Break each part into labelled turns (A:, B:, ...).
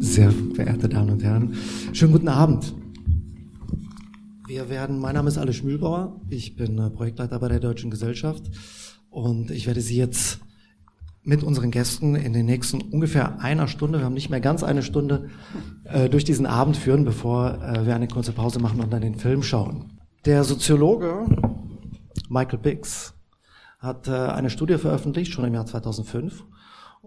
A: Sehr verehrte Damen und Herren, schönen guten Abend. Wir werden, mein Name ist Alle Schmülbauer, ich bin äh, Projektleiter bei der Deutschen Gesellschaft und ich werde Sie jetzt mit unseren Gästen in den nächsten ungefähr einer Stunde, wir haben nicht mehr ganz eine Stunde, äh, durch diesen Abend führen, bevor äh, wir eine kurze Pause machen und dann den Film schauen. Der Soziologe Michael Biggs hat äh, eine Studie veröffentlicht, schon im Jahr 2005,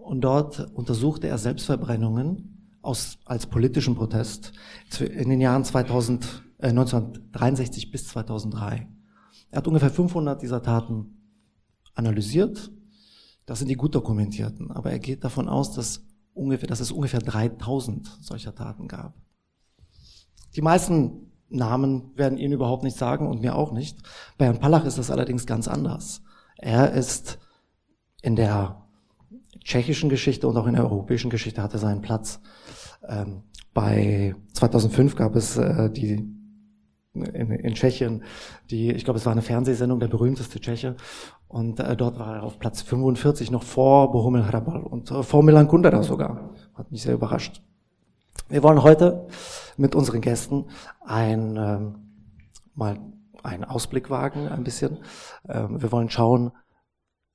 A: und dort untersuchte er Selbstverbrennungen aus, als politischen Protest in den Jahren 2000, äh, 1963 bis 2003. Er hat ungefähr 500 dieser Taten analysiert. Das sind die gut dokumentierten. Aber er geht davon aus, dass, ungefähr, dass es ungefähr 3000 solcher Taten gab. Die meisten Namen werden Ihnen überhaupt nicht sagen und mir auch nicht. Bei Herrn Pallach ist das allerdings ganz anders. Er ist in der tschechischen Geschichte und auch in der europäischen Geschichte hatte seinen Platz. Ähm, bei 2005 gab es äh, die in, in Tschechien, die, ich glaube, es war eine Fernsehsendung, der berühmteste Tscheche, und äh, dort war er auf Platz 45, noch vor Bohumil Hrabal und äh, vor Milan Kundera sogar. Hat mich sehr überrascht. Wir wollen heute mit unseren Gästen ein, ähm, mal einen Ausblick wagen, ein bisschen. Ähm, wir wollen schauen,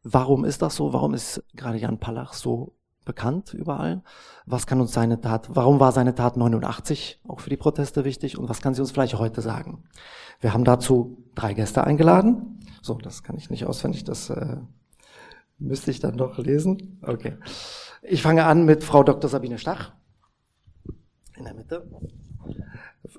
A: warum ist das so? Warum ist gerade Jan Palach so bekannt überall? Was kann uns seine Tat, warum war seine Tat 89 auch für die Proteste wichtig und was kann sie uns vielleicht heute sagen? Wir haben dazu drei Gäste eingeladen. So, das kann ich nicht auswendig, das äh, müsste ich dann doch lesen. Okay. Ich fange an mit Frau Dr. Sabine Stach in der Mitte.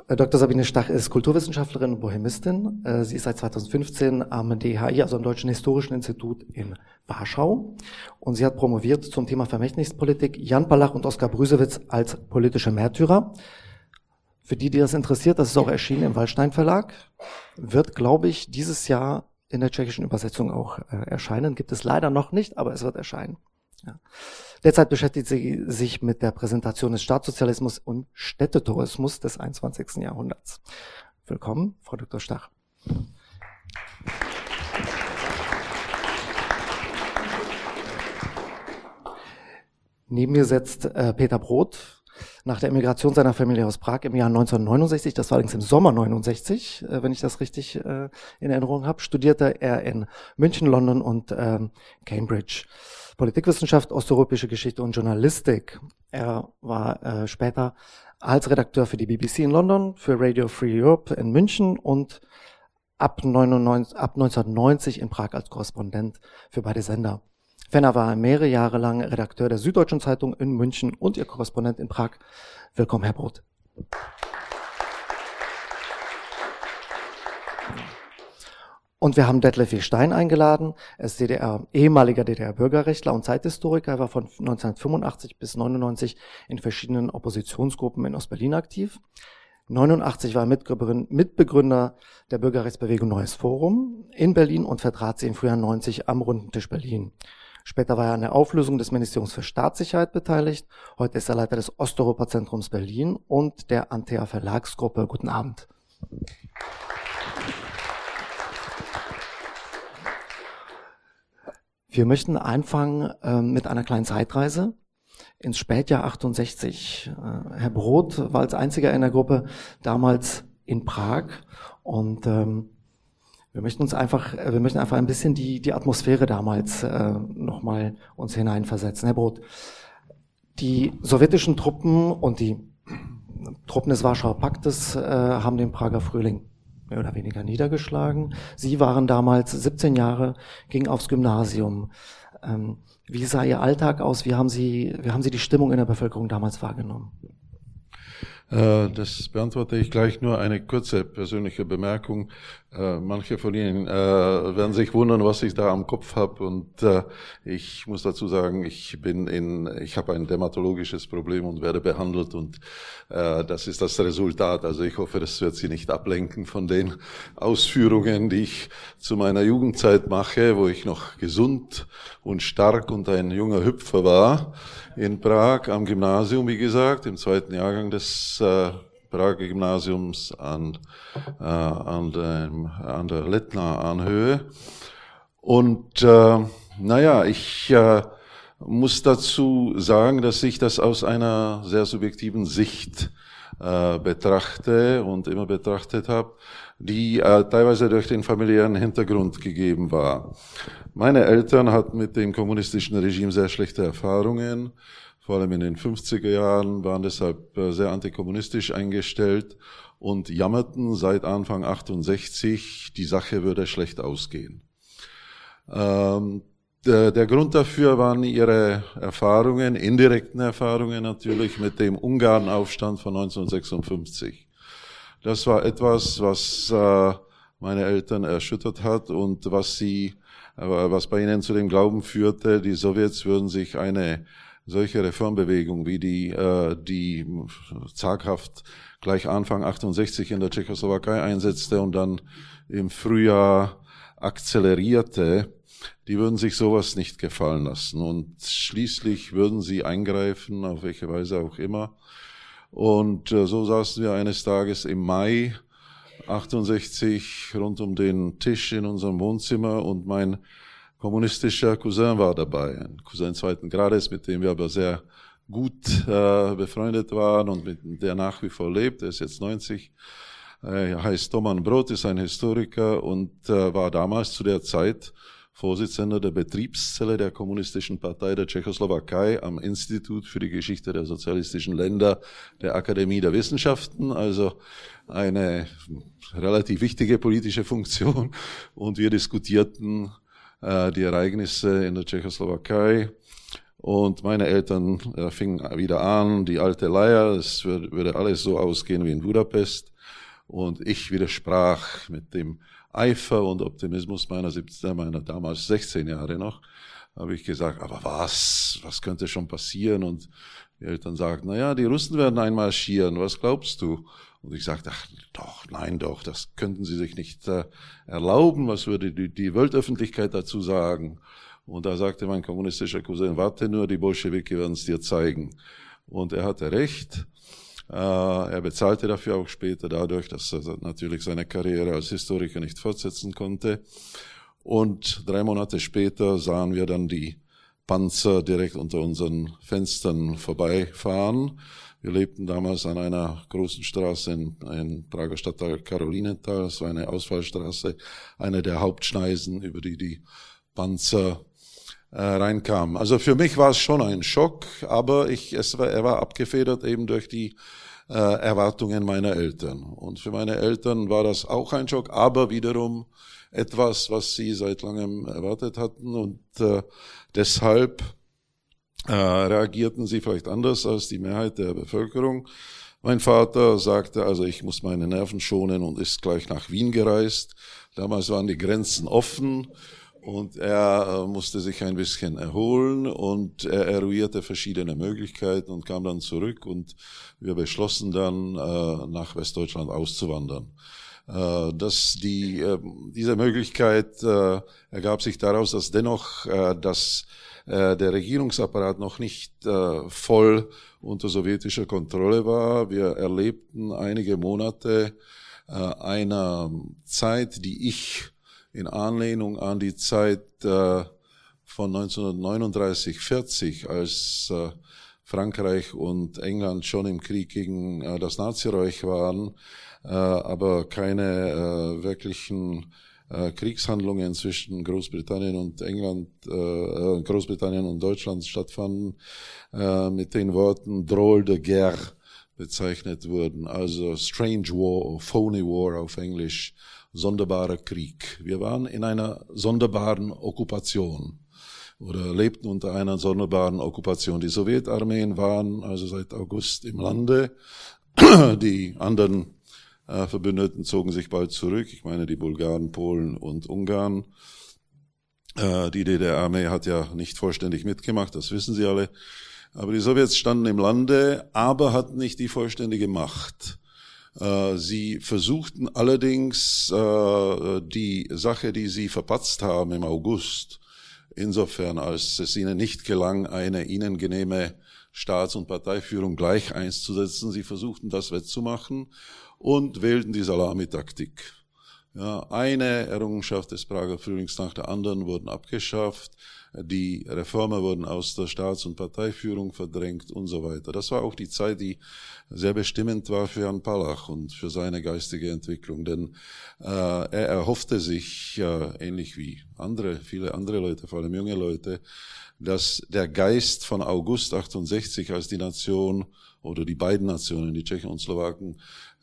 A: Äh, Dr. Sabine Stach ist Kulturwissenschaftlerin und Bohemistin. Äh, sie ist seit 2015 am DHI, also am Deutschen Historischen Institut in Warschau. Und sie hat promoviert zum Thema Vermächtnispolitik Jan Palach und Oskar Brüsewitz als politische Märtyrer. Für die, die das interessiert, das ist auch erschienen im Wallstein Verlag, wird, glaube ich, dieses Jahr in der tschechischen Übersetzung auch äh, erscheinen. Gibt es leider noch nicht, aber es wird erscheinen. Ja. Derzeit beschäftigt sie sich mit der Präsentation des Staatssozialismus und Städtetourismus des 21. Jahrhunderts. Willkommen, Frau Dr. Stach. Neben mir setzt äh, Peter Brot, nach der Emigration seiner Familie aus Prag im Jahr 1969, das war allerdings im Sommer 69, äh, wenn ich das richtig äh, in Erinnerung habe, studierte er in München, London und ähm, Cambridge. Politikwissenschaft, osteuropäische Geschichte und Journalistik. Er war äh, später als Redakteur für die BBC in London, für Radio Free Europe in München und ab, 99, ab 1990 in Prag als Korrespondent für beide Sender. Fenner war mehrere Jahre lang Redakteur der Süddeutschen Zeitung in München und ihr Korrespondent in Prag. Willkommen, Herr Brot. Und wir haben Detlef W. Stein eingeladen. Er ist DDR, ehemaliger DDR-Bürgerrechtler und Zeithistoriker. Er war von 1985 bis 99 in verschiedenen Oppositionsgruppen in Ostberlin aktiv. 89 war er Mitbegründer der Bürgerrechtsbewegung Neues Forum in Berlin und vertrat sie im Frühjahr 90 am Runden Tisch Berlin. Später war er an der Auflösung des Ministeriums für Staatssicherheit beteiligt. Heute ist er Leiter des Osteuropa-Zentrums Berlin und der Antea Verlagsgruppe. Guten Abend. Wir möchten anfangen äh, mit einer kleinen Zeitreise ins Spätjahr 68. Äh, Herr Brot war als einziger in der Gruppe damals in Prag und ähm, wir möchten uns einfach, äh, wir möchten einfach ein bisschen die, die Atmosphäre damals äh, nochmal uns hineinversetzen. Herr Brot, die sowjetischen Truppen und die Truppen des Warschauer Paktes äh, haben den Prager Frühling mehr oder weniger niedergeschlagen. Sie waren damals 17 Jahre, gingen aufs Gymnasium. Ähm, wie sah Ihr Alltag aus? Wie haben Sie, wie haben Sie die Stimmung in der Bevölkerung damals wahrgenommen?
B: Äh, das beantworte ich gleich nur eine kurze persönliche Bemerkung. Äh, manche von Ihnen äh, werden sich wundern, was ich da am Kopf habe. Und ich muss dazu sagen, ich bin in, ich habe ein dermatologisches Problem und werde behandelt. Und das ist das Resultat. Also ich hoffe, das wird Sie nicht ablenken von den Ausführungen, die ich zu meiner Jugendzeit mache, wo ich noch gesund und stark und ein junger Hüpfer war in Prag am Gymnasium, wie gesagt, im zweiten Jahrgang des äh, Prager Gymnasiums an, äh, an, dem, an der Lettner Anhöhe. Und äh, naja, ich äh, muss dazu sagen, dass ich das aus einer sehr subjektiven Sicht äh, betrachte und immer betrachtet habe, die äh, teilweise durch den familiären Hintergrund gegeben war. Meine Eltern hatten mit dem kommunistischen Regime sehr schlechte Erfahrungen, vor allem in den 50er Jahren, waren deshalb äh, sehr antikommunistisch eingestellt und jammerten seit Anfang 68, die Sache würde schlecht ausgehen. Ähm, der, der Grund dafür waren ihre Erfahrungen, indirekten Erfahrungen natürlich mit dem Ungarnaufstand von 1956. Das war etwas, was äh, meine Eltern erschüttert hat und was sie, äh, was bei ihnen zu dem Glauben führte, die Sowjets würden sich eine solche Reformbewegung wie die, äh, die zaghaft gleich Anfang 68 in der Tschechoslowakei einsetzte und dann im Frühjahr akzelerierte, die würden sich sowas nicht gefallen lassen. Und schließlich würden sie eingreifen, auf welche Weise auch immer. Und äh, so saßen wir eines Tages im Mai 68 rund um den Tisch in unserem Wohnzimmer und mein kommunistischer Cousin war dabei, ein Cousin zweiten Grades, mit dem wir aber sehr gut äh, befreundet waren und mit der nach wie vor lebt. Er ist jetzt 90. Er heißt Toman Brot, ist ein Historiker und äh, war damals zu der Zeit Vorsitzender der Betriebszelle der Kommunistischen Partei der Tschechoslowakei am Institut für die Geschichte der sozialistischen Länder der Akademie der Wissenschaften, also eine relativ wichtige politische Funktion. Und wir diskutierten äh, die Ereignisse in der Tschechoslowakei. Und meine Eltern äh, fingen wieder an, die alte Leier, es würde, würde alles so ausgehen wie in Budapest. Und ich widersprach mit dem Eifer und Optimismus meiner 17, meiner damals 16 Jahre noch, habe ich gesagt, aber was, was könnte schon passieren? Und die Eltern sagten, na ja, die Russen werden einmarschieren, was glaubst du? Und ich sagte, ach, doch, nein, doch, das könnten sie sich nicht äh, erlauben, was würde die, die Weltöffentlichkeit dazu sagen? Und da sagte mein kommunistischer Cousin, warte nur, die Bolschewiki werden es dir zeigen. Und er hatte recht. Äh, er bezahlte dafür auch später dadurch, dass er natürlich seine Karriere als Historiker nicht fortsetzen konnte. Und drei Monate später sahen wir dann die Panzer direkt unter unseren Fenstern vorbeifahren. Wir lebten damals an einer großen Straße in, in Prager Stadtteil Karolinenthal. Das war eine Ausfallstraße, eine der Hauptschneisen, über die die Panzer äh, reinkam. Also für mich war es schon ein Schock, aber ich, es war, er war abgefedert eben durch die äh, Erwartungen meiner Eltern. Und für meine Eltern war das auch ein Schock, aber wiederum etwas, was sie seit langem erwartet hatten und äh, deshalb äh, reagierten sie vielleicht anders als die Mehrheit der Bevölkerung. Mein Vater sagte also, ich muss meine Nerven schonen und ist gleich nach Wien gereist. Damals waren die Grenzen offen und er äh, musste sich ein bisschen erholen und er eruierte verschiedene Möglichkeiten und kam dann zurück und wir beschlossen dann, äh, nach Westdeutschland auszuwandern. Äh, dass die, diese Möglichkeit ergab sich daraus, dass dennoch dass der Regierungsapparat noch nicht voll unter sowjetischer Kontrolle war. Wir erlebten einige Monate einer Zeit, die ich in Anlehnung an die Zeit äh, von 1939, 40, als äh, Frankreich und England schon im Krieg gegen äh, das Nazireich waren, äh, aber keine äh, wirklichen äh, Kriegshandlungen zwischen Großbritannien und England, äh, Großbritannien und Deutschland stattfanden, äh, mit den Worten Drôle de guerre bezeichnet wurden, also Strange War, Phony War auf Englisch, sonderbarer Krieg. Wir waren in einer sonderbaren Okkupation oder lebten unter einer sonderbaren Okkupation. Die Sowjetarmeen waren also seit August im Lande. Die anderen äh, Verbündeten zogen sich bald zurück. Ich meine die Bulgaren, Polen und Ungarn. Äh, die DDR-Armee hat ja nicht vollständig mitgemacht, das wissen Sie alle. Aber die Sowjets standen im Lande, aber hatten nicht die vollständige Macht. Äh, sie versuchten allerdings äh, die Sache, die sie verpatzt haben im August, insofern als es ihnen nicht gelang, eine ihnen genehme Staats- und Parteiführung gleich einzusetzen. Sie versuchten das wettzumachen und wählten die Salamitaktik. Ja, eine Errungenschaft des Prager Frühlings nach der anderen wurden abgeschafft. Die Reformer wurden aus der Staats- und Parteiführung verdrängt und so weiter. Das war auch die Zeit, die sehr bestimmend war für Jan Palach und für seine geistige Entwicklung, denn äh, er erhoffte sich, äh, ähnlich wie andere, viele andere Leute, vor allem junge Leute, dass der Geist von August 68, als die Nation oder die beiden Nationen, die Tschechen und Slowaken,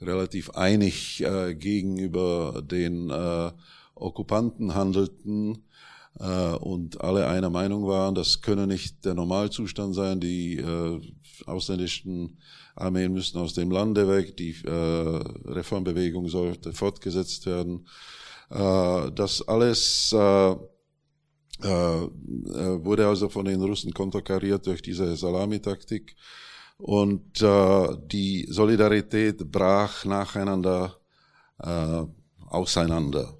B: relativ einig äh, gegenüber den äh, Okkupanten handelten äh, und alle einer Meinung waren, das könne nicht der Normalzustand sein, die äh, ausländischen Armeen müssten aus dem Lande weg, die äh, Reformbewegung sollte fortgesetzt werden. Äh, das alles äh, äh, wurde also von den Russen konterkariert durch diese Salamitaktik und äh, die Solidarität brach nacheinander äh, auseinander.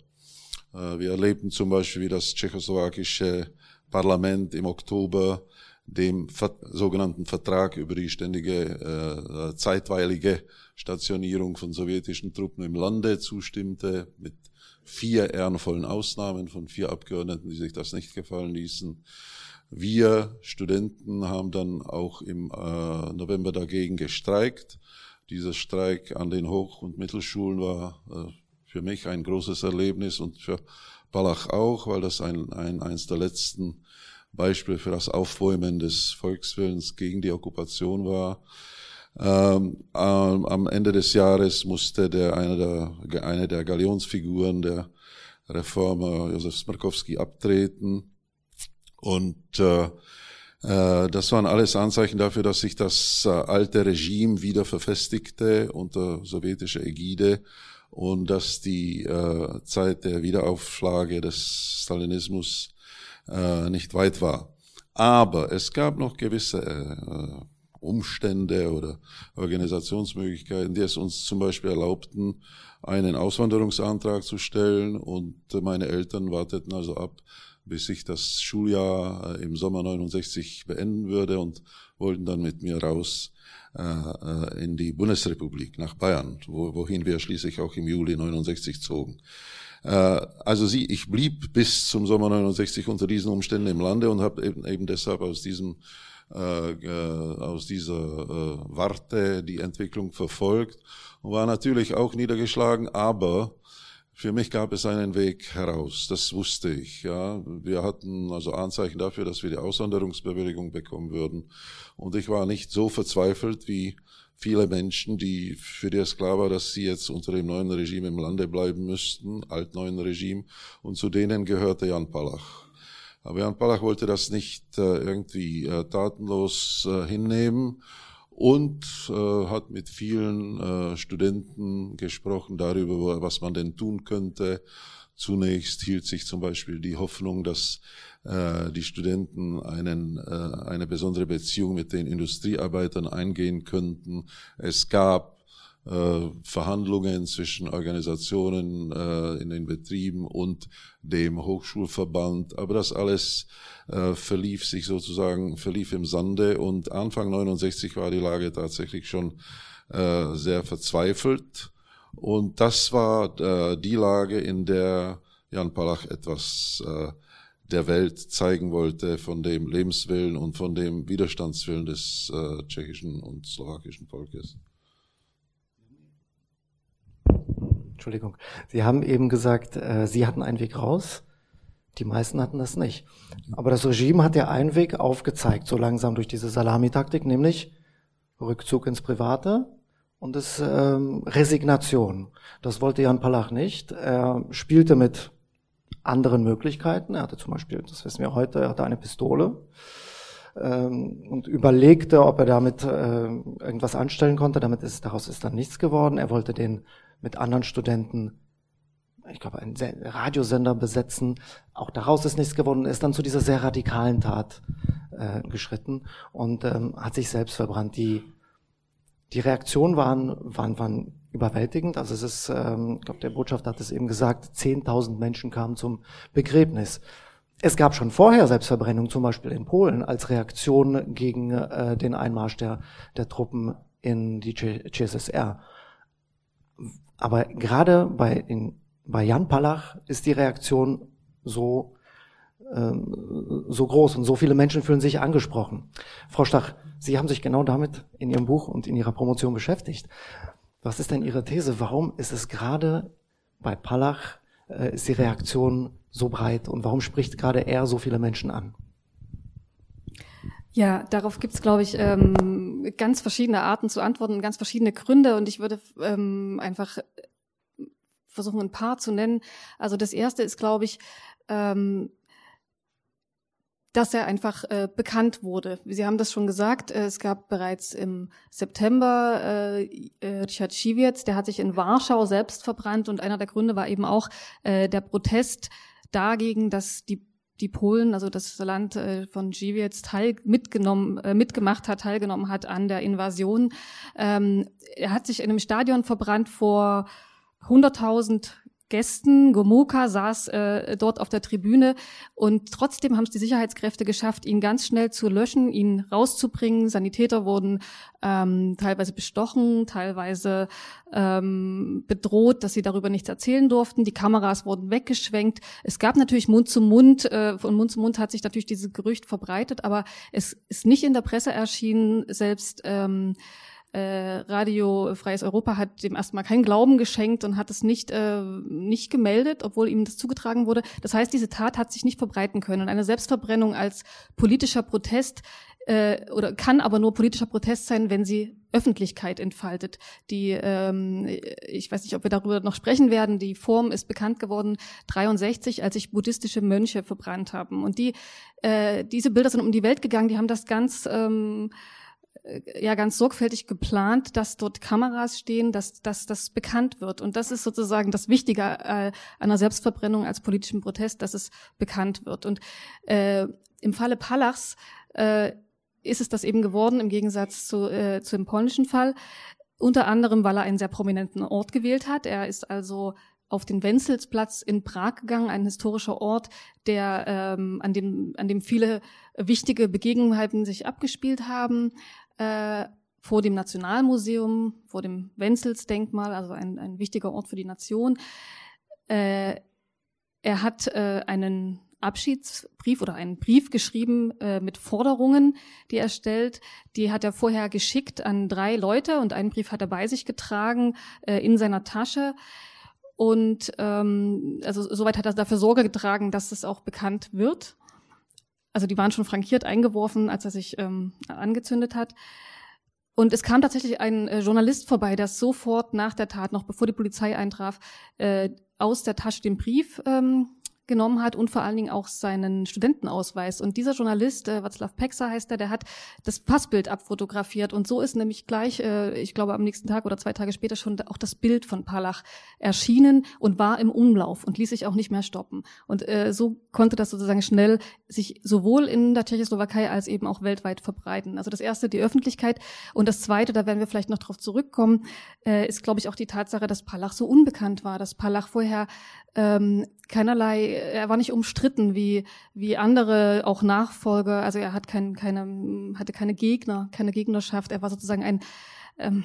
B: Äh, wir erlebten zum Beispiel, wie das tschechoslowakische Parlament im Oktober dem sogenannten Vertrag über die ständige äh, zeitweilige Stationierung von sowjetischen Truppen im Lande zustimmte, mit vier ehrenvollen Ausnahmen von vier Abgeordneten, die sich das nicht gefallen ließen. Wir Studenten haben dann auch im äh, November dagegen gestreikt. Dieser Streik an den Hoch- und Mittelschulen war äh, für mich ein großes Erlebnis und für Balach auch, weil das ein, ein eins der letzten Beispiele für das Aufbäumen des Volkswillens gegen die Okkupation war. Ähm, am Ende des Jahres musste der, eine, der, eine der Galionsfiguren der Reformer, Josef Smirkowski, abtreten. Und äh, äh, das waren alles Anzeichen dafür, dass sich das äh, alte Regime wieder verfestigte unter sowjetischer Ägide und dass die äh, Zeit der Wiederaufschlage des Stalinismus äh, nicht weit war. Aber es gab noch gewisse äh, Umstände oder Organisationsmöglichkeiten, die es uns zum Beispiel erlaubten, einen Auswanderungsantrag zu stellen und meine Eltern warteten also ab, bis ich das Schuljahr äh, im Sommer 69 beenden würde und wollten dann mit mir raus äh, äh, in die Bundesrepublik nach Bayern, wo, wohin wir schließlich auch im Juli 69 zogen. Also sie, ich blieb bis zum Sommer 69 unter diesen Umständen im Lande und habe eben, eben deshalb aus diesem äh, aus dieser äh, Warte die Entwicklung verfolgt und war natürlich auch niedergeschlagen, aber für mich gab es einen Weg heraus, das wusste ich. Ja, wir hatten also Anzeichen dafür, dass wir die Auswanderungsbewilligung bekommen würden, und ich war nicht so verzweifelt wie viele Menschen, die für die es klar war, dass sie jetzt unter dem neuen Regime im Lande bleiben müssten, altneuen Regime, und zu denen gehörte Jan Palach. Aber Jan Palach wollte das nicht äh, irgendwie äh, tatenlos äh, hinnehmen und äh, hat mit vielen äh, Studenten gesprochen darüber, was man denn tun könnte. Zunächst hielt sich zum Beispiel die Hoffnung, dass äh, die Studenten einen, äh, eine besondere Beziehung mit den Industriearbeitern eingehen könnten. Es gab äh, Verhandlungen zwischen Organisationen äh, in den Betrieben und dem Hochschulverband. Aber das alles äh, verlief sich sozusagen, verlief im Sande und Anfang 69 war die Lage tatsächlich schon äh, sehr verzweifelt. Und das war äh, die Lage, in der Jan Palach etwas äh, der Welt zeigen wollte von dem Lebenswillen und von dem Widerstandswillen des äh, tschechischen und slowakischen Volkes.
A: Entschuldigung. Sie haben eben gesagt, äh, Sie hatten einen Weg raus. Die meisten hatten das nicht. Aber das Regime hat ja einen Weg aufgezeigt, so langsam durch diese Salamitaktik, nämlich Rückzug ins Private und das ähm, Resignation. Das wollte Jan Palach nicht. Er spielte mit anderen Möglichkeiten. Er hatte zum Beispiel, das wissen wir heute, er hatte eine Pistole ähm, und überlegte, ob er damit äh, irgendwas anstellen konnte. Damit ist daraus ist dann nichts geworden. Er wollte den mit anderen Studenten, ich glaube, einen Radiosender besetzen. Auch daraus ist nichts geworden, ist dann zu dieser sehr radikalen Tat äh, geschritten und ähm, hat sich selbst verbrannt. Die, die Reaktionen waren, waren, waren überwältigend. Also es ist, ähm, ich glaube, der Botschafter hat es eben gesagt, 10.000 Menschen kamen zum Begräbnis. Es gab schon vorher Selbstverbrennung, zum Beispiel in Polen, als Reaktion gegen äh, den Einmarsch der, der Truppen in die CSSR. Aber gerade bei, in, bei Jan Palach ist die Reaktion so ähm, so groß und so viele Menschen fühlen sich angesprochen. Frau Stach, Sie haben sich genau damit in Ihrem Buch und in Ihrer Promotion beschäftigt. Was ist denn Ihre These? Warum ist es gerade bei Palach, äh, ist die Reaktion so breit und warum spricht gerade er so viele Menschen an?
C: Ja, darauf gibt's, glaube ich, ähm, ganz verschiedene Arten zu antworten, ganz verschiedene Gründe und ich würde ähm, einfach versuchen, ein paar zu nennen. Also das erste ist, glaube ich, ähm, dass er einfach äh, bekannt wurde. Sie haben das schon gesagt, äh, es gab bereits im September äh, äh, Richard Schiewitz, der hat sich in Warschau selbst verbrannt und einer der Gründe war eben auch äh, der Protest dagegen, dass die die Polen, also das Land äh, von Giwiec, teil mitgenommen, äh, mitgemacht hat, teilgenommen hat an der Invasion. Ähm, er hat sich in einem Stadion verbrannt vor 100.000 Gästen. Gomuka saß äh, dort auf der Tribüne und trotzdem haben es die Sicherheitskräfte geschafft, ihn ganz schnell zu löschen, ihn rauszubringen. Sanitäter wurden ähm, teilweise bestochen, teilweise ähm, bedroht, dass sie darüber nichts erzählen durften. Die Kameras wurden weggeschwenkt. Es gab natürlich Mund zu Mund, äh, von Mund zu Mund hat sich natürlich dieses Gerücht verbreitet, aber es ist nicht in der Presse erschienen, selbst ähm, äh, Radio Freies Europa hat dem erstmal keinen Glauben geschenkt und hat es nicht, äh, nicht gemeldet, obwohl ihm das zugetragen wurde. Das heißt, diese Tat hat sich nicht verbreiten können. Und eine Selbstverbrennung als politischer Protest äh, oder kann aber nur politischer Protest sein, wenn sie Öffentlichkeit entfaltet. Die, ähm, ich weiß nicht, ob wir darüber noch sprechen werden. Die Form ist bekannt geworden 63, als sich buddhistische Mönche verbrannt haben. Und die, äh, diese Bilder sind um die Welt gegangen. Die haben das ganz ähm, ja ganz sorgfältig geplant, dass dort Kameras stehen, dass, dass das bekannt wird. Und das ist sozusagen das Wichtige äh, einer Selbstverbrennung als politischen Protest, dass es bekannt wird. Und äh, im Falle Palachs äh, ist es das eben geworden, im Gegensatz zu, äh, zu dem polnischen Fall. Unter anderem, weil er einen sehr prominenten Ort gewählt hat. Er ist also auf den Wenzelsplatz in Prag gegangen, ein historischer Ort, der ähm, an dem an dem viele wichtige Begebenheiten sich abgespielt haben äh, vor dem Nationalmuseum, vor dem Wenzelsdenkmal, also ein, ein wichtiger Ort für die Nation. Äh, er hat äh, einen Abschiedsbrief oder einen Brief geschrieben äh, mit Forderungen, die er stellt. Die hat er vorher geschickt an drei Leute und einen Brief hat er bei sich getragen äh, in seiner Tasche. Und ähm, also soweit hat er dafür Sorge getragen, dass es auch bekannt wird also die waren schon frankiert eingeworfen, als er sich ähm, angezündet hat. Und es kam tatsächlich ein äh, Journalist vorbei, der sofort nach der Tat, noch bevor die Polizei eintraf, äh, aus der Tasche den Brief ähm, genommen hat und vor allen Dingen auch seinen Studentenausweis. Und dieser Journalist, äh, Václav Peksa heißt er, der hat das Passbild abfotografiert. Und so ist nämlich gleich, äh, ich glaube am nächsten Tag oder zwei Tage später schon auch das Bild von Palach erschienen und war im Umlauf und ließ sich auch nicht mehr stoppen. Und äh, so konnte das sozusagen schnell sich sowohl in der Tschechoslowakei als eben auch weltweit verbreiten. Also das erste, die Öffentlichkeit. Und das zweite, da werden wir vielleicht noch drauf zurückkommen, äh, ist, glaube ich, auch die Tatsache, dass Palach so unbekannt war, dass Palach vorher ähm, keinerlei, er war nicht umstritten wie, wie andere auch Nachfolger. Also er hat kein, keine, hatte keine Gegner, keine Gegnerschaft. Er war sozusagen ein, ähm,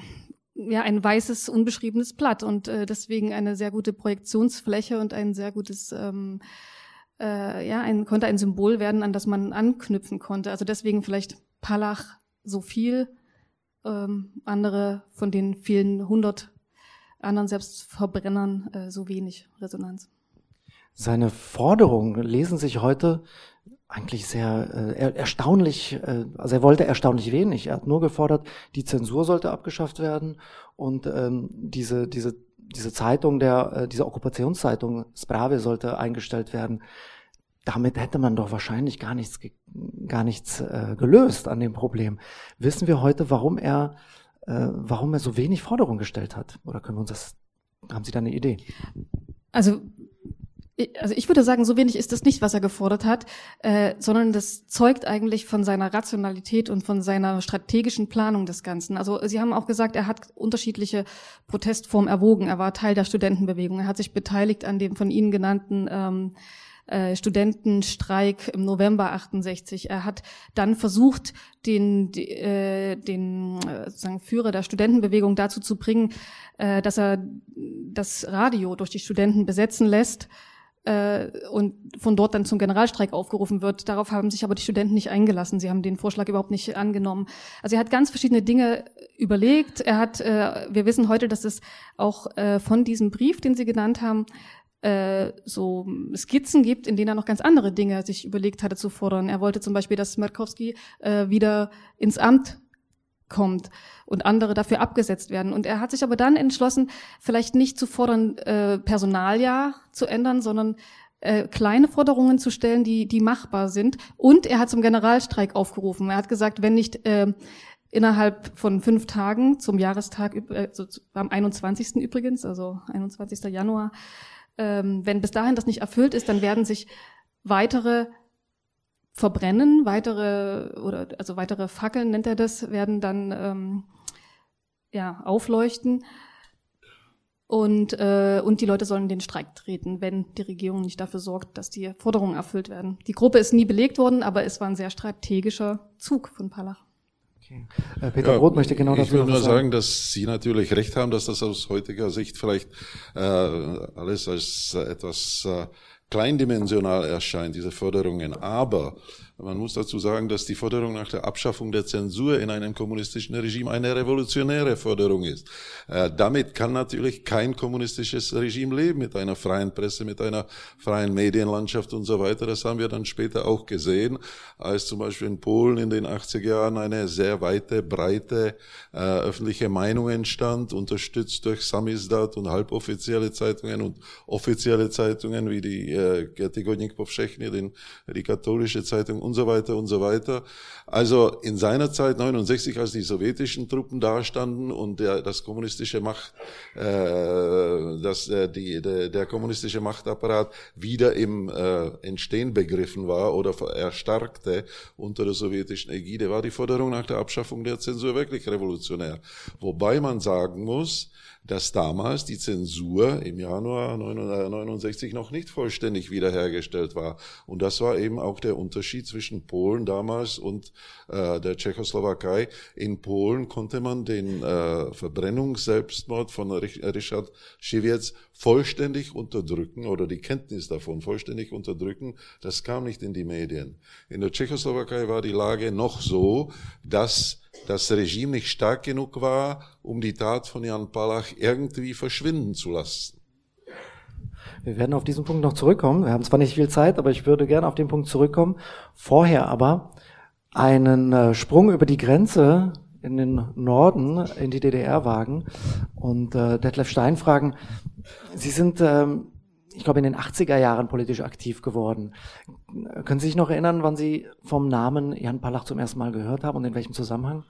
C: ja, ein weißes, unbeschriebenes Blatt und äh, deswegen eine sehr gute Projektionsfläche und ein sehr gutes, ähm, äh, ja, ein, konnte ein Symbol werden, an das man anknüpfen konnte. Also deswegen vielleicht Palach so viel, ähm, andere von den vielen hundert anderen Selbstverbrennern äh, so wenig Resonanz.
A: Seine Forderungen lesen sich heute eigentlich sehr äh, erstaunlich, äh, also er wollte erstaunlich wenig. Er hat nur gefordert, die Zensur sollte abgeschafft werden und ähm, diese, diese, diese Zeitung, der, äh, diese Okkupationszeitung Sprave sollte eingestellt werden. Damit hätte man doch wahrscheinlich gar nichts, gar nichts äh, gelöst an dem Problem. Wissen wir heute, warum er äh, warum er so wenig Forderungen gestellt hat? Oder können wir uns das, haben Sie da eine Idee?
C: Also also ich würde sagen, so wenig ist das nicht, was er gefordert hat, äh, sondern das zeugt eigentlich von seiner Rationalität und von seiner strategischen Planung des Ganzen. Also Sie haben auch gesagt, er hat unterschiedliche Protestformen erwogen. Er war Teil der Studentenbewegung. Er hat sich beteiligt an dem von Ihnen genannten ähm, äh, Studentenstreik im November 68. Er hat dann versucht, den, äh, den äh, sozusagen Führer der Studentenbewegung dazu zu bringen, äh, dass er das Radio durch die Studenten besetzen lässt äh, und von dort dann zum Generalstreik aufgerufen wird. Darauf haben sich aber die Studenten nicht eingelassen. Sie haben den Vorschlag überhaupt nicht angenommen. Also er hat ganz verschiedene Dinge überlegt. Er hat, äh, wir wissen heute, dass es auch äh, von diesem Brief, den Sie genannt haben, äh, so Skizzen gibt, in denen er noch ganz andere Dinge sich überlegt hatte zu fordern. Er wollte zum Beispiel, dass Smerkowski äh, wieder ins Amt kommt und andere dafür abgesetzt werden. Und er hat sich aber dann entschlossen, vielleicht nicht zu fordern, äh, Personaljahr zu ändern, sondern äh, kleine Forderungen zu stellen, die, die machbar sind. Und er hat zum Generalstreik aufgerufen. Er hat gesagt, wenn nicht äh, innerhalb von fünf Tagen zum Jahrestag, äh, so, am 21. übrigens, also 21. Januar, ähm, wenn bis dahin das nicht erfüllt ist, dann werden sich weitere verbrennen, weitere oder also weitere Fackeln nennt er das, werden dann ähm, ja aufleuchten und äh, und die Leute sollen den Streik treten, wenn die Regierung nicht dafür sorgt, dass die Forderungen erfüllt werden. Die Gruppe ist nie belegt worden, aber es war ein sehr strategischer Zug von Palach.
B: Okay. Äh, Peter ja, Roth möchte genau dazu Ich will nur sagen, sagen, dass Sie natürlich recht haben, dass das aus heutiger Sicht vielleicht äh, alles als äh, etwas äh, kleindimensional erscheint, diese Förderungen. Aber man muss dazu sagen, dass die Forderung nach der Abschaffung der Zensur in einem kommunistischen Regime eine revolutionäre Forderung ist. Äh, damit kann natürlich kein kommunistisches Regime leben, mit einer freien Presse, mit einer freien Medienlandschaft und so weiter. Das haben wir dann später auch gesehen, als zum Beispiel in Polen in den 80er Jahren eine sehr weite, breite äh, öffentliche Meinung entstand, unterstützt durch Samizdat und halboffizielle Zeitungen und offizielle Zeitungen wie die äh, Tygodnik Powszechny, die katholische Zeitung und so weiter und so weiter. Also in seiner Zeit 69, als die sowjetischen Truppen dastanden und der, das kommunistische Macht, äh, das, äh, die, der, der kommunistische Machtapparat wieder im äh, Entstehen begriffen war oder erstarkte unter der sowjetischen Ägide, war die Forderung nach der Abschaffung der Zensur wirklich revolutionär. Wobei man sagen muss, dass damals die Zensur im Januar 1969 noch nicht vollständig wiederhergestellt war. Und das war eben auch der Unterschied zwischen Polen damals und äh, der Tschechoslowakei. In Polen konnte man den äh, Verbrennungsselbstmord von Richard Schiwiec vollständig unterdrücken oder die Kenntnis davon vollständig unterdrücken. Das kam nicht in die Medien. In der Tschechoslowakei war die Lage noch so, dass das Regime nicht stark genug war, um die Tat von Jan Palach irgendwie verschwinden zu lassen.
A: Wir werden auf diesen Punkt noch zurückkommen. Wir haben zwar nicht viel Zeit, aber ich würde gerne auf den Punkt zurückkommen. Vorher aber einen äh, Sprung über die Grenze in den Norden, in die DDR wagen und äh, Detlef Stein fragen, Sie sind ähm, ich glaube, in den 80er Jahren politisch aktiv geworden. Können Sie sich noch erinnern, wann Sie vom Namen Jan Palach zum ersten Mal gehört haben und in welchem Zusammenhang?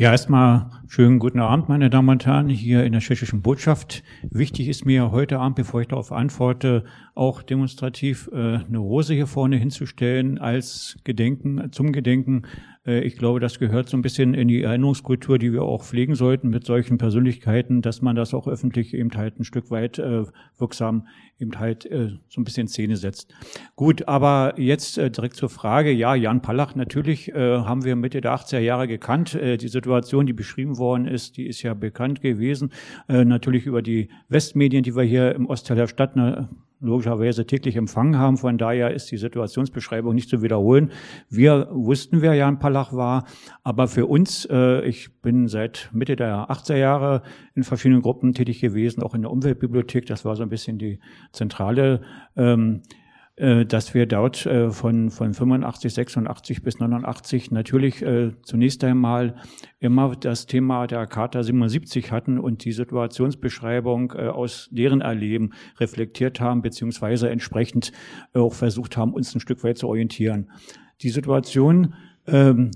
D: Ja, erstmal schönen guten Abend, meine Damen und Herren, hier in der tschechischen Botschaft. Wichtig ist mir heute Abend, bevor ich darauf antworte, auch demonstrativ äh, eine Rose hier vorne hinzustellen als Gedenken, zum Gedenken. Äh, ich glaube, das gehört so ein bisschen in die Erinnerungskultur, die wir auch pflegen sollten mit solchen Persönlichkeiten, dass man das auch öffentlich eben halt ein Stück weit äh, wirksam eben halt äh, so ein bisschen Szene setzt. Gut, aber jetzt äh, direkt zur Frage. Ja, Jan Pallach, natürlich äh, haben wir Mitte der 80er Jahre gekannt. Äh, die Situation, die beschrieben worden ist, die ist ja bekannt gewesen. Äh, natürlich über die Westmedien, die wir hier im Ostteil der Stadt ne, logischerweise täglich empfangen haben. Von daher ist die Situationsbeschreibung nicht zu wiederholen. Wir wussten, wer Jan Pallach war, aber für uns, äh, ich bin seit Mitte der 80er Jahre in verschiedenen Gruppen tätig gewesen, auch in der Umweltbibliothek, das war so ein bisschen die zentrale ähm, äh, dass wir dort äh, von, von 85, 86 bis 89 natürlich äh, zunächst einmal immer das Thema der Charta 77 hatten und die Situationsbeschreibung aus deren Erleben reflektiert haben, beziehungsweise entsprechend auch versucht haben, uns ein Stück weit zu orientieren. Die Situation ähm,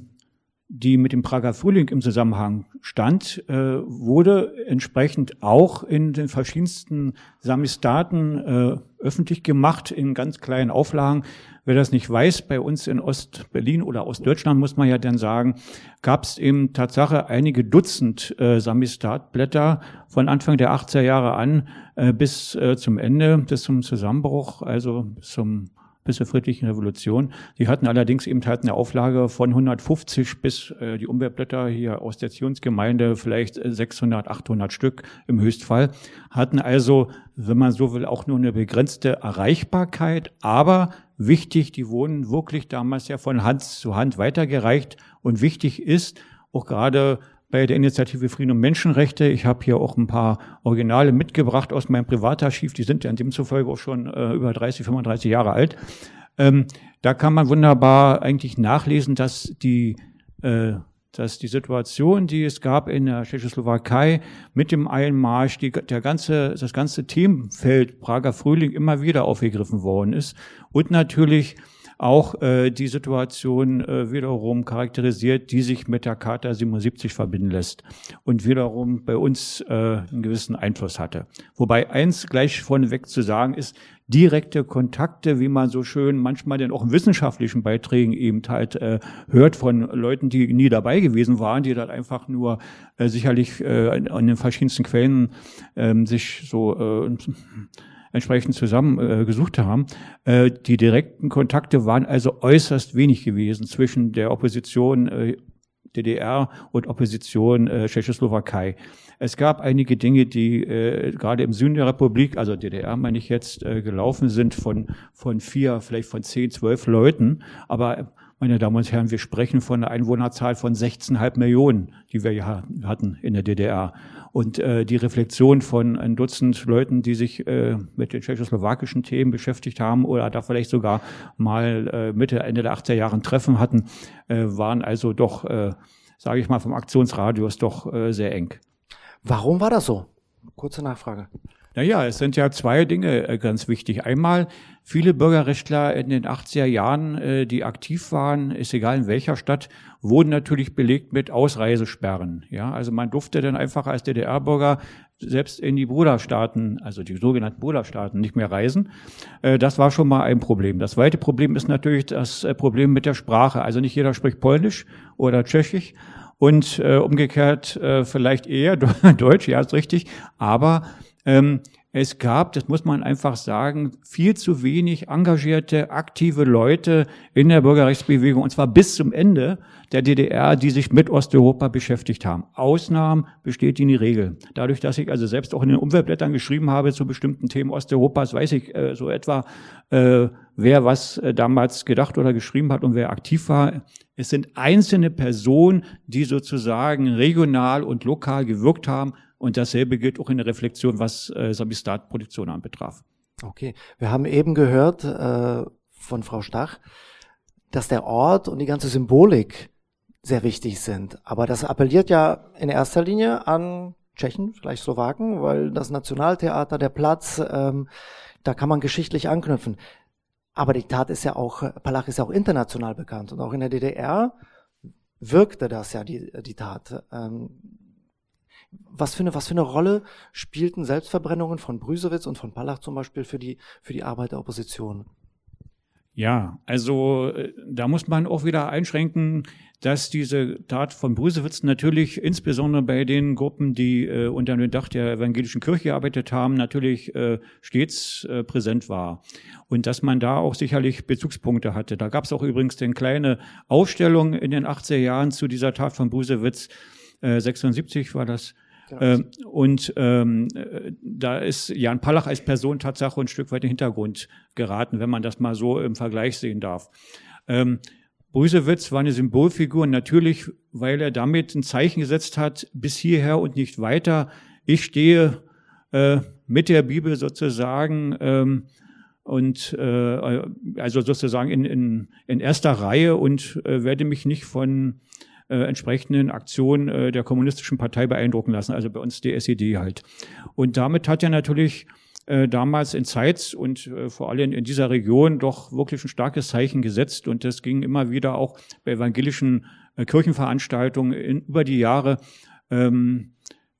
D: die mit dem Prager Frühling im Zusammenhang stand, äh, wurde entsprechend auch in den verschiedensten Samistaten äh, öffentlich gemacht, in ganz kleinen Auflagen. Wer das nicht weiß, bei uns in Ost-Berlin oder Ostdeutschland, muss man ja dann sagen, gab es eben Tatsache einige Dutzend äh, Samistat-Blätter von Anfang der 80er Jahre an äh, bis äh, zum Ende, bis zum Zusammenbruch, also zum bis zur friedlichen Revolution. Die hatten allerdings eben halt eine Auflage von 150 bis äh, die Umweltblätter hier aus der Zionsgemeinde vielleicht 600, 800 Stück im Höchstfall, hatten also, wenn man so will, auch nur eine begrenzte Erreichbarkeit, aber wichtig, die wurden wirklich damals ja von Hand zu Hand weitergereicht und wichtig ist, auch gerade bei der Initiative Frieden und Menschenrechte. Ich habe hier auch ein paar Originale mitgebracht aus meinem Privatarchiv. Die sind ja demzufolge auch schon äh, über 30, 35 Jahre alt. Ähm, da kann man wunderbar eigentlich nachlesen, dass die äh, dass die Situation, die es gab in der Tschechoslowakei mit dem Einmarsch, die, der ganze, das ganze Themenfeld Prager Frühling immer wieder aufgegriffen worden ist und natürlich auch äh, die Situation äh, wiederum charakterisiert, die sich mit der Charta 77 verbinden lässt und wiederum bei uns äh, einen gewissen Einfluss hatte. Wobei eins gleich vorneweg zu sagen ist, direkte Kontakte, wie man so schön manchmal denn auch in wissenschaftlichen Beiträgen eben halt äh, hört von Leuten, die nie dabei gewesen waren, die dort einfach nur äh, sicherlich äh, an den verschiedensten Quellen äh, sich so äh, entsprechend zusammen äh, gesucht haben. Äh, die direkten Kontakte waren also äußerst wenig gewesen zwischen der Opposition äh, DDR und Opposition äh, Tschechoslowakei. Es gab einige Dinge, die äh, gerade im Süden der Republik, also DDR meine ich jetzt, äh, gelaufen sind von, von vier, vielleicht von zehn, zwölf Leuten. Aber meine Damen und Herren, wir sprechen von einer Einwohnerzahl von 16,5 Millionen, die wir ja hatten in der DDR. Und äh, die Reflexion von ein Dutzend Leuten, die sich äh, mit den tschechoslowakischen Themen beschäftigt haben oder da vielleicht sogar mal äh, Mitte, Ende der 80er Jahre ein Treffen hatten, äh, waren also doch, äh, sage ich mal, vom Aktionsradius doch äh, sehr eng.
A: Warum war das so? Kurze Nachfrage.
D: Naja, es sind ja zwei Dinge äh, ganz wichtig. Einmal, viele Bürgerrechtler in den 80er Jahren, äh, die aktiv waren, ist egal in welcher Stadt, wurden natürlich belegt mit Ausreisesperren. Ja, also man durfte dann einfach als DDR-Bürger selbst in die Bruderstaaten, also die sogenannten Bruderstaaten, nicht mehr reisen. Äh, das war schon mal ein Problem. Das zweite Problem ist natürlich das Problem mit der Sprache. Also nicht jeder spricht Polnisch oder Tschechisch und äh, umgekehrt äh, vielleicht eher Deutsch, ja, ist richtig, aber ähm, es gab, das muss man einfach sagen, viel zu wenig engagierte, aktive Leute in der Bürgerrechtsbewegung, und zwar bis zum Ende der DDR, die sich mit Osteuropa beschäftigt haben. Ausnahmen bestätigen die Regel. Dadurch, dass ich also selbst auch in den Umweltblättern geschrieben habe zu bestimmten Themen Osteuropas, weiß ich äh, so etwa, äh, wer was äh, damals gedacht oder geschrieben hat und wer aktiv war. Es sind einzelne Personen, die sozusagen regional und lokal gewirkt haben, und dasselbe gilt auch in der Reflexion, was äh, Sabistat-Produktion anbetraf.
A: Okay, wir haben eben gehört äh, von Frau Stach, dass der Ort und die ganze Symbolik sehr wichtig sind. Aber das appelliert ja in erster Linie an Tschechen, vielleicht Slowaken, weil das Nationaltheater, der Platz, ähm, da kann man geschichtlich anknüpfen. Aber die Tat ist ja auch, Palach ist ja auch international bekannt und auch in der DDR wirkte das ja die, die Tat. Ähm, was für eine, was für eine Rolle spielten Selbstverbrennungen von Brüsewitz und von Pallach zum Beispiel für die, für die Arbeit der Opposition?
D: Ja, also äh, da muss man auch wieder einschränken, dass diese Tat von Brusewitz natürlich insbesondere bei den Gruppen, die äh, unter dem Dach der evangelischen Kirche gearbeitet haben, natürlich äh, stets äh, präsent war. Und dass man da auch sicherlich Bezugspunkte hatte. Da gab es auch übrigens eine kleine Ausstellung in den 80er Jahren zu dieser Tat von Brusewitz. Äh, 76 war das Genau. Ähm, und ähm, da ist Jan Pallach als Person Tatsache ein Stück weit in den Hintergrund geraten, wenn man das mal so im Vergleich sehen darf. Ähm, Brüsewitz war eine Symbolfigur, natürlich, weil er damit ein Zeichen gesetzt hat, bis hierher und nicht weiter. Ich stehe äh, mit der Bibel sozusagen ähm, und äh, also sozusagen in, in, in erster Reihe und äh, werde mich nicht von äh, entsprechenden Aktionen äh, der kommunistischen Partei beeindrucken lassen, also bei uns die SED halt. Und damit hat er natürlich äh, damals in Zeitz und äh, vor allem in dieser Region doch wirklich ein starkes Zeichen gesetzt und das ging immer wieder auch bei evangelischen äh, Kirchenveranstaltungen in, über die Jahre ähm,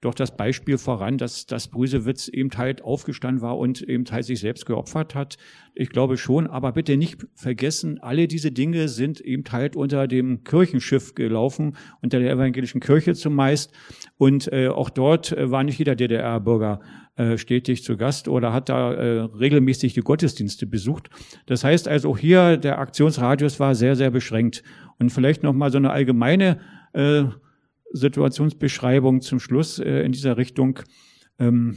D: doch das Beispiel voran, dass, dass Brüsewitz eben halt aufgestanden war und eben halt sich selbst geopfert hat. Ich glaube schon, aber bitte nicht vergessen, alle diese Dinge sind eben halt unter dem Kirchenschiff gelaufen, unter der evangelischen Kirche zumeist. Und äh, auch dort äh, war nicht jeder DDR-Bürger äh, stetig zu Gast oder hat da äh, regelmäßig die Gottesdienste besucht. Das heißt also auch hier, der Aktionsradius war sehr, sehr beschränkt. Und vielleicht noch mal so eine allgemeine äh, Situationsbeschreibung zum Schluss äh, in dieser Richtung. Ähm,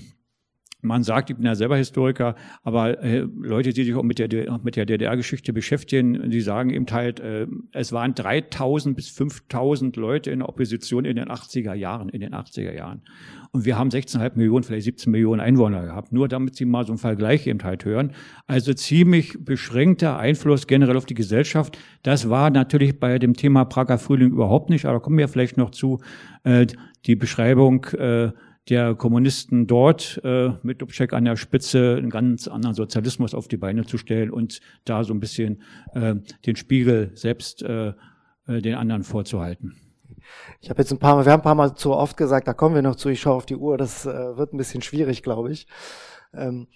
D: man sagt, ich bin ja selber Historiker, aber äh, Leute, die sich auch mit der, mit der DDR-Geschichte beschäftigen, die sagen eben halt, äh, es waren 3000 bis 5000 Leute in der Opposition in den 80er Jahren, in den 80er Jahren. Und wir haben 16,5 Millionen, vielleicht 17 Millionen Einwohner gehabt. Nur damit Sie mal so einen Vergleich eben halt hören. Also ziemlich beschränkter Einfluss generell auf die Gesellschaft. Das war natürlich bei dem Thema Prager Frühling überhaupt nicht, aber kommen wir vielleicht noch zu, äh, die Beschreibung, äh, der Kommunisten dort äh, mit Dubček an der Spitze einen ganz anderen Sozialismus auf die Beine zu stellen und da so ein bisschen äh, den Spiegel selbst äh, äh den anderen vorzuhalten.
A: Ich habe jetzt ein paar Mal, wir haben ein paar Mal zu oft gesagt, da kommen wir noch zu, ich schaue auf die Uhr, das äh, wird ein bisschen schwierig, glaube ich. Ähm,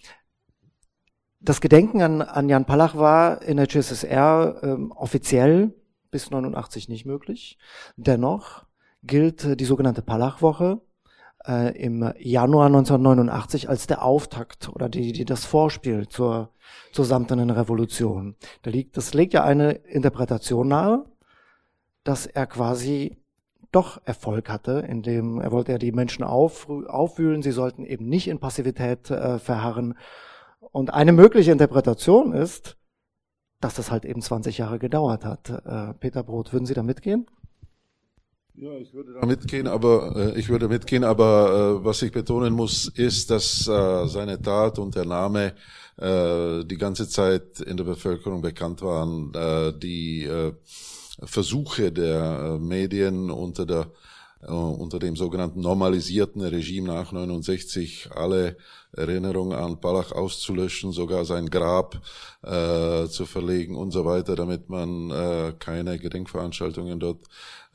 A: das Gedenken an, an Jan Palach war in der GSSR ähm, offiziell bis 89 nicht möglich. Dennoch gilt äh, die sogenannte Palach-Woche äh, im Januar 1989 als der Auftakt oder die, die das Vorspiel zur, zur samtenen Revolution. Da liegt, das legt ja eine Interpretation nahe, dass er quasi doch Erfolg hatte, indem er wollte ja die Menschen auf, aufwühlen, sie sollten eben nicht in Passivität äh, verharren. Und eine mögliche Interpretation ist, dass das halt eben 20 Jahre gedauert hat. Äh, Peter Brot, würden Sie da mitgehen?
B: Ja, ich würde da mitgehen, aber äh, ich würde mitgehen, aber äh, was ich betonen muss, ist, dass äh, seine Tat und der Name äh, die ganze Zeit in der Bevölkerung bekannt waren. Äh, die äh, Versuche der äh, Medien unter der unter dem sogenannten normalisierten Regime nach 69 alle Erinnerungen an Palach auszulöschen, sogar sein Grab äh, zu verlegen und so weiter, damit man äh, keine Gedenkveranstaltungen dort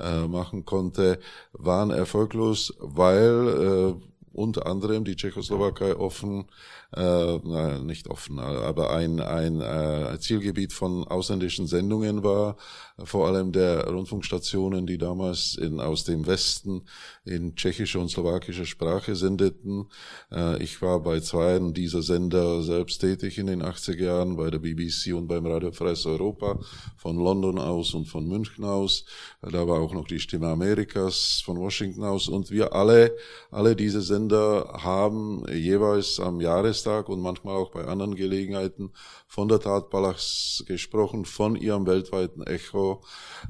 B: äh, machen konnte, waren erfolglos, weil äh, unter anderem die Tschechoslowakei offen, äh, nicht offen, aber ein, ein äh, Zielgebiet von ausländischen Sendungen war, vor allem der Rundfunkstationen, die damals in, aus dem Westen in tschechischer und slowakischer Sprache sendeten. Äh, ich war bei zwei dieser Sender selbst tätig in den 80er Jahren, bei der BBC und beim Radio Freies Europa, von London aus und von München aus. Da war auch noch die Stimme Amerikas von Washington aus und wir alle, alle diese Sender haben jeweils am Jahrestag und manchmal auch bei anderen Gelegenheiten von der Tat Palachs gesprochen, von ihrem weltweiten Echo.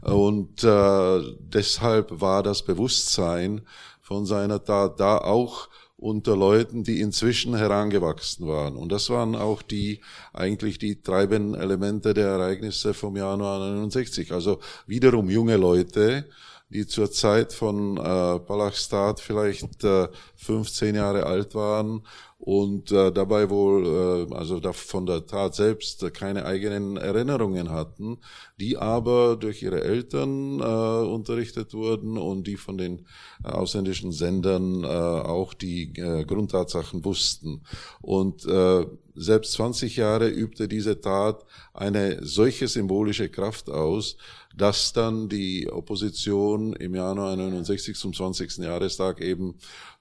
B: Und äh, deshalb war das Bewusstsein von seiner Tat da auch unter Leuten, die inzwischen herangewachsen waren. Und das waren auch die, eigentlich die treibenden Elemente der Ereignisse vom Januar 69. Also wiederum junge Leute, die zur Zeit von äh, Palachs Tat vielleicht äh, 15 Jahre alt waren und äh, dabei wohl, äh, also da von der Tat selbst keine eigenen Erinnerungen hatten, die aber durch ihre Eltern äh, unterrichtet wurden und die von den äh, ausländischen Sendern äh, auch die äh, Grundtatsachen wussten. Und äh, selbst 20 Jahre übte diese Tat eine solche symbolische Kraft aus, dass dann die Opposition im Januar 69 zum 20. Jahrestag eben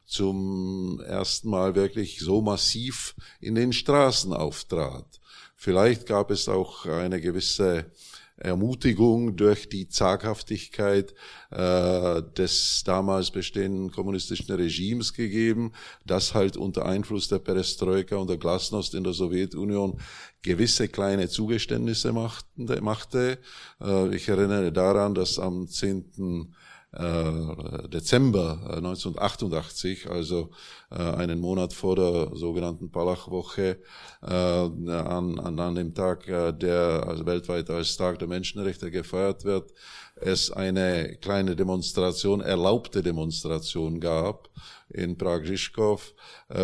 B: zum ersten Mal wirklich so massiv in den Straßen auftrat. Vielleicht gab es auch eine gewisse Ermutigung durch die Zaghaftigkeit äh, des damals bestehenden kommunistischen Regimes gegeben, das halt unter Einfluss der Perestroika und der Glasnost in der Sowjetunion gewisse kleine Zugeständnisse machte. machte. Äh, ich erinnere daran, dass am 10. Äh, Dezember 1988, äh, also äh, einen Monat vor der sogenannten Palach-Woche, an, an, an dem Tag, der weltweit als Tag der Menschenrechte gefeiert wird, es eine kleine Demonstration, erlaubte Demonstration gab in Prag-Žižkov.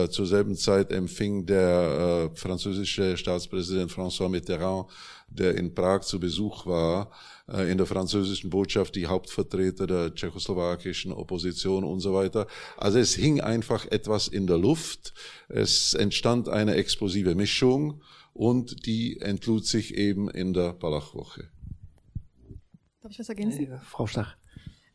B: zur selben Zeit empfing der französische Staatspräsident François Mitterrand der in Prag zu Besuch war, äh, in der französischen Botschaft die Hauptvertreter der tschechoslowakischen Opposition und so weiter. Also es hing einfach etwas in der Luft. Es entstand eine explosive Mischung und die entlud sich eben in der Balachwoche.
C: Darf ich was ergänzen?
A: Äh, Frau Stach.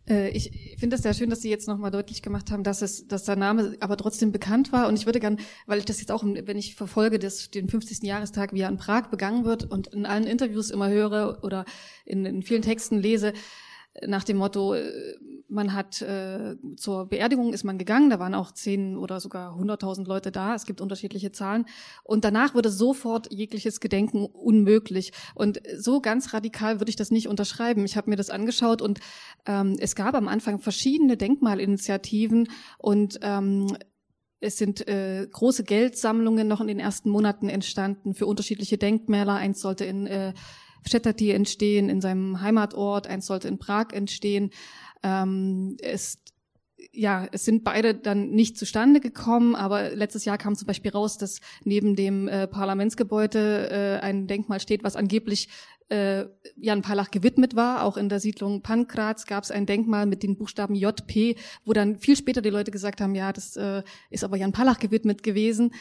C: Äh, ich finde es sehr schön, dass Sie jetzt nochmal deutlich gemacht haben, dass es, dass der Name aber trotzdem bekannt war. Und ich würde gern, weil ich das jetzt auch, wenn ich verfolge, dass den 50. Jahrestag, wie er in Prag begangen wird und in allen Interviews immer höre oder in, in vielen Texten lese, nach dem Motto, äh, man hat äh, zur Beerdigung ist man gegangen, da waren auch zehn oder sogar hunderttausend Leute da, es gibt unterschiedliche Zahlen und danach wurde sofort jegliches Gedenken unmöglich und so ganz radikal würde ich das nicht unterschreiben. Ich habe mir das angeschaut und ähm, es gab am Anfang verschiedene Denkmalinitiativen und ähm, es sind äh, große Geldsammlungen noch in den ersten Monaten entstanden für unterschiedliche Denkmäler. Eins sollte in äh, Štětí entstehen, in seinem Heimatort, eins sollte in Prag entstehen. Ähm, es, ja, es sind beide dann nicht zustande gekommen, aber letztes Jahr kam zum Beispiel raus, dass neben dem äh, Parlamentsgebäude äh, ein Denkmal steht, was angeblich äh, Jan Palach gewidmet war. Auch in der Siedlung Pankraz gab es ein Denkmal mit den Buchstaben JP, wo dann viel später die Leute gesagt haben, ja, das äh, ist aber Jan Palach gewidmet gewesen.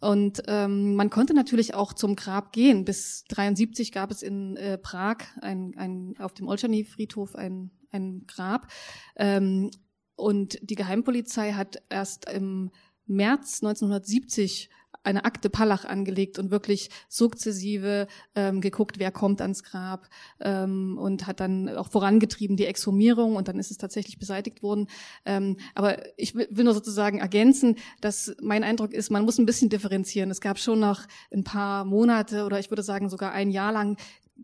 C: Und ähm, man konnte natürlich auch zum Grab gehen. Bis 73 gab es in äh, Prag ein, ein, auf dem Olszany-Friedhof ein, ein Grab. Ähm, und die Geheimpolizei hat erst im März 1970 eine Akte Palach angelegt und wirklich sukzessive ähm, geguckt, wer kommt ans Grab ähm, und hat dann auch vorangetrieben die Exhumierung und dann ist es tatsächlich beseitigt worden. Ähm, aber ich will, nur sozusagen ergänzen, dass mein Eindruck ist, man muss ein bisschen differenzieren. Es gab schon noch ein paar Monate oder ich würde sagen sogar ein Jahr lang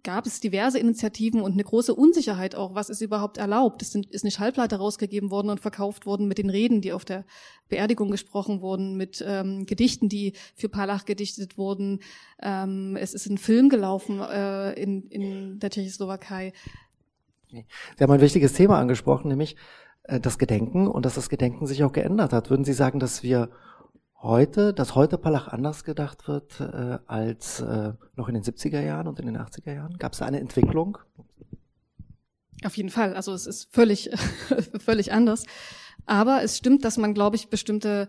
C: gab es diverse Initiativen und eine große Unsicherheit auch, was ist überhaupt erlaubt. Es ist eine Schallplatte rausgegeben worden und verkauft worden mit den Reden, die auf der Beerdigung gesprochen wurden, mit ähm, Gedichten, die für Palach gedichtet wurden. Ähm, es ist ein Film gelaufen äh, in, in der Tschechoslowakei.
A: Sie haben ein wichtiges Thema angesprochen, nämlich äh, das Gedenken und dass das Gedenken sich auch geändert hat. Würden Sie sagen, dass wir heute, dass heute Palach anders gedacht wird äh, als äh, noch in den 70er Jahren und in den 80er Jahren? Gab es da eine Entwicklung?
C: Auf jeden Fall. Also es ist völlig, völlig anders. Aber es stimmt, dass man, glaube ich, bestimmte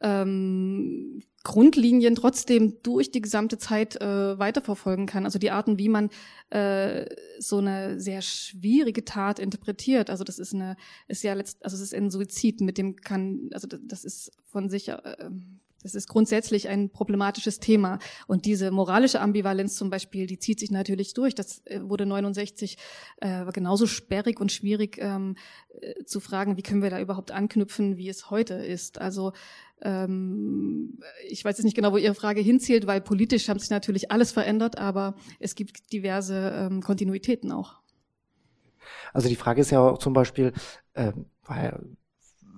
C: ähm, Grundlinien trotzdem durch die gesamte Zeit äh, weiterverfolgen kann. Also die Arten, wie man äh, so eine sehr schwierige Tat interpretiert. Also das ist eine, ist ja letzt, also es ist ein Suizid, mit dem kann, also das ist von sich, äh, das ist grundsätzlich ein problematisches Thema. Und diese moralische Ambivalenz zum Beispiel, die zieht sich natürlich durch. Das äh, wurde 69 äh, genauso sperrig und schwierig ähm, äh, zu fragen, wie können wir da überhaupt anknüpfen, wie es heute ist. Also ich weiß jetzt nicht genau, wo Ihre Frage hinzielt, weil politisch haben sich natürlich alles verändert, aber es gibt diverse ähm, Kontinuitäten auch.
A: Also die Frage ist ja auch zum Beispiel, äh,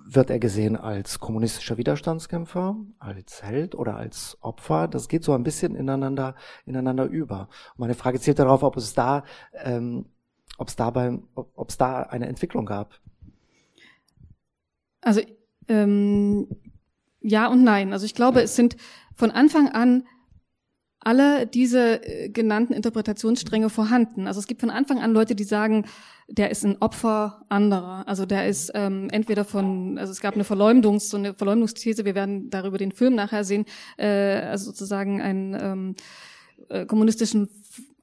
A: wird er gesehen als kommunistischer Widerstandskämpfer, als Held oder als Opfer? Das geht so ein bisschen ineinander, ineinander über. Und meine Frage zielt darauf, ob es da, ähm, ob es da beim, ob es da eine Entwicklung gab.
C: Also ähm, ja und nein. Also ich glaube, es sind von Anfang an alle diese äh, genannten Interpretationsstränge vorhanden. Also es gibt von Anfang an Leute, die sagen, der ist ein Opfer anderer. Also der ist ähm, entweder von, also es gab eine Verleumdungs, so eine Verleumdungsthese, wir werden darüber den Film nachher sehen, äh, also sozusagen einen ähm, äh, kommunistischen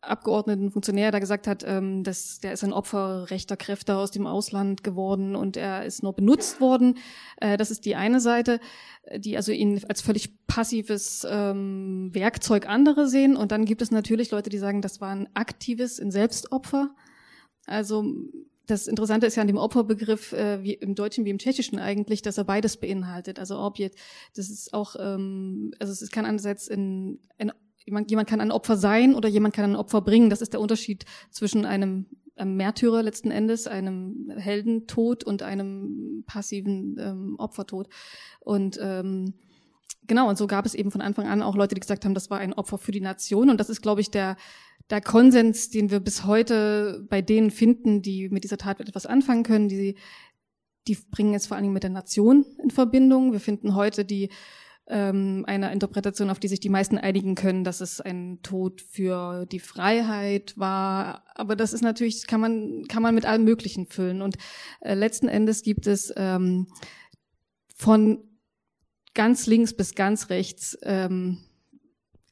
C: Abgeordneten, Funktionär, der gesagt hat, ähm, dass der ist ein Opfer rechter Kräfte aus dem Ausland geworden und er ist nur benutzt worden. Äh, das ist die eine Seite, die also ihn als völlig passives ähm, Werkzeug andere sehen. Und dann gibt es natürlich Leute, die sagen, das war ein aktives, ein Selbstopfer. Also das Interessante ist ja an dem Opferbegriff, äh, wie im Deutschen wie im Tschechischen eigentlich, dass er beides beinhaltet. Also Objekt, das ist auch, ähm, also es kann einerseits in, ein jemand, jemand kann ein Opfer sein oder jemand kann ein Opfer bringen. Das ist der Unterschied zwischen einem, einem Märtyrer letzten Endes, einem Heldentod und einem passiven ähm, Opfertod. Und ähm, genau, und so gab es eben von Anfang an auch Leute, die gesagt haben, das war ein Opfer für die Nation. Und das ist, glaube ich, der, der Konsens, den wir bis heute bei denen finden, die mit dieser Tat etwas anfangen können, die, die bringen es vor allen Dingen mit der Nation in Verbindung. Wir finden heute die ähm, einer Interpretation, auf die sich die meisten einigen können, dass es ein Tod für die Freiheit war. Aber das ist natürlich, kann man, kann man mit allem Möglichen füllen. Und äh, letzten Endes gibt es ähm, von ganz links bis ganz rechts ähm,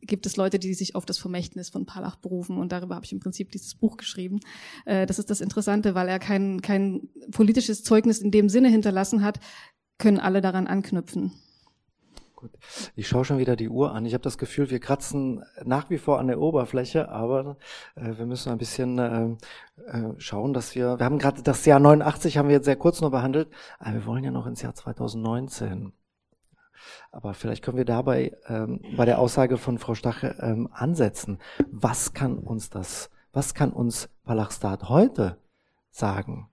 C: gibt es Leute, die sich auf das Vermächtnis von Palach berufen und darüber habe ich im Prinzip dieses Buch geschrieben. Äh, das ist das Interessante, weil er kein, kein politisches Zeugnis in dem Sinne hinterlassen hat, können alle daran anknüpfen.
A: Gut. Ich schaue schon wieder die Uhr an. Ich habe das Gefühl, wir kratzen nach wie vor an der Oberfläche, aber äh, wir müssen ein bisschen äh, äh, schauen, dass wir, wir haben gerade das Jahr 89 haben wir jetzt sehr kurz nur behandelt, aber wir wollen ja noch ins Jahr 2019. Aber vielleicht können wir dabei ähm, bei der Aussage von Frau Stache ähm, ansetzen. Was kann uns das, was kann uns Palachstat heute sagen?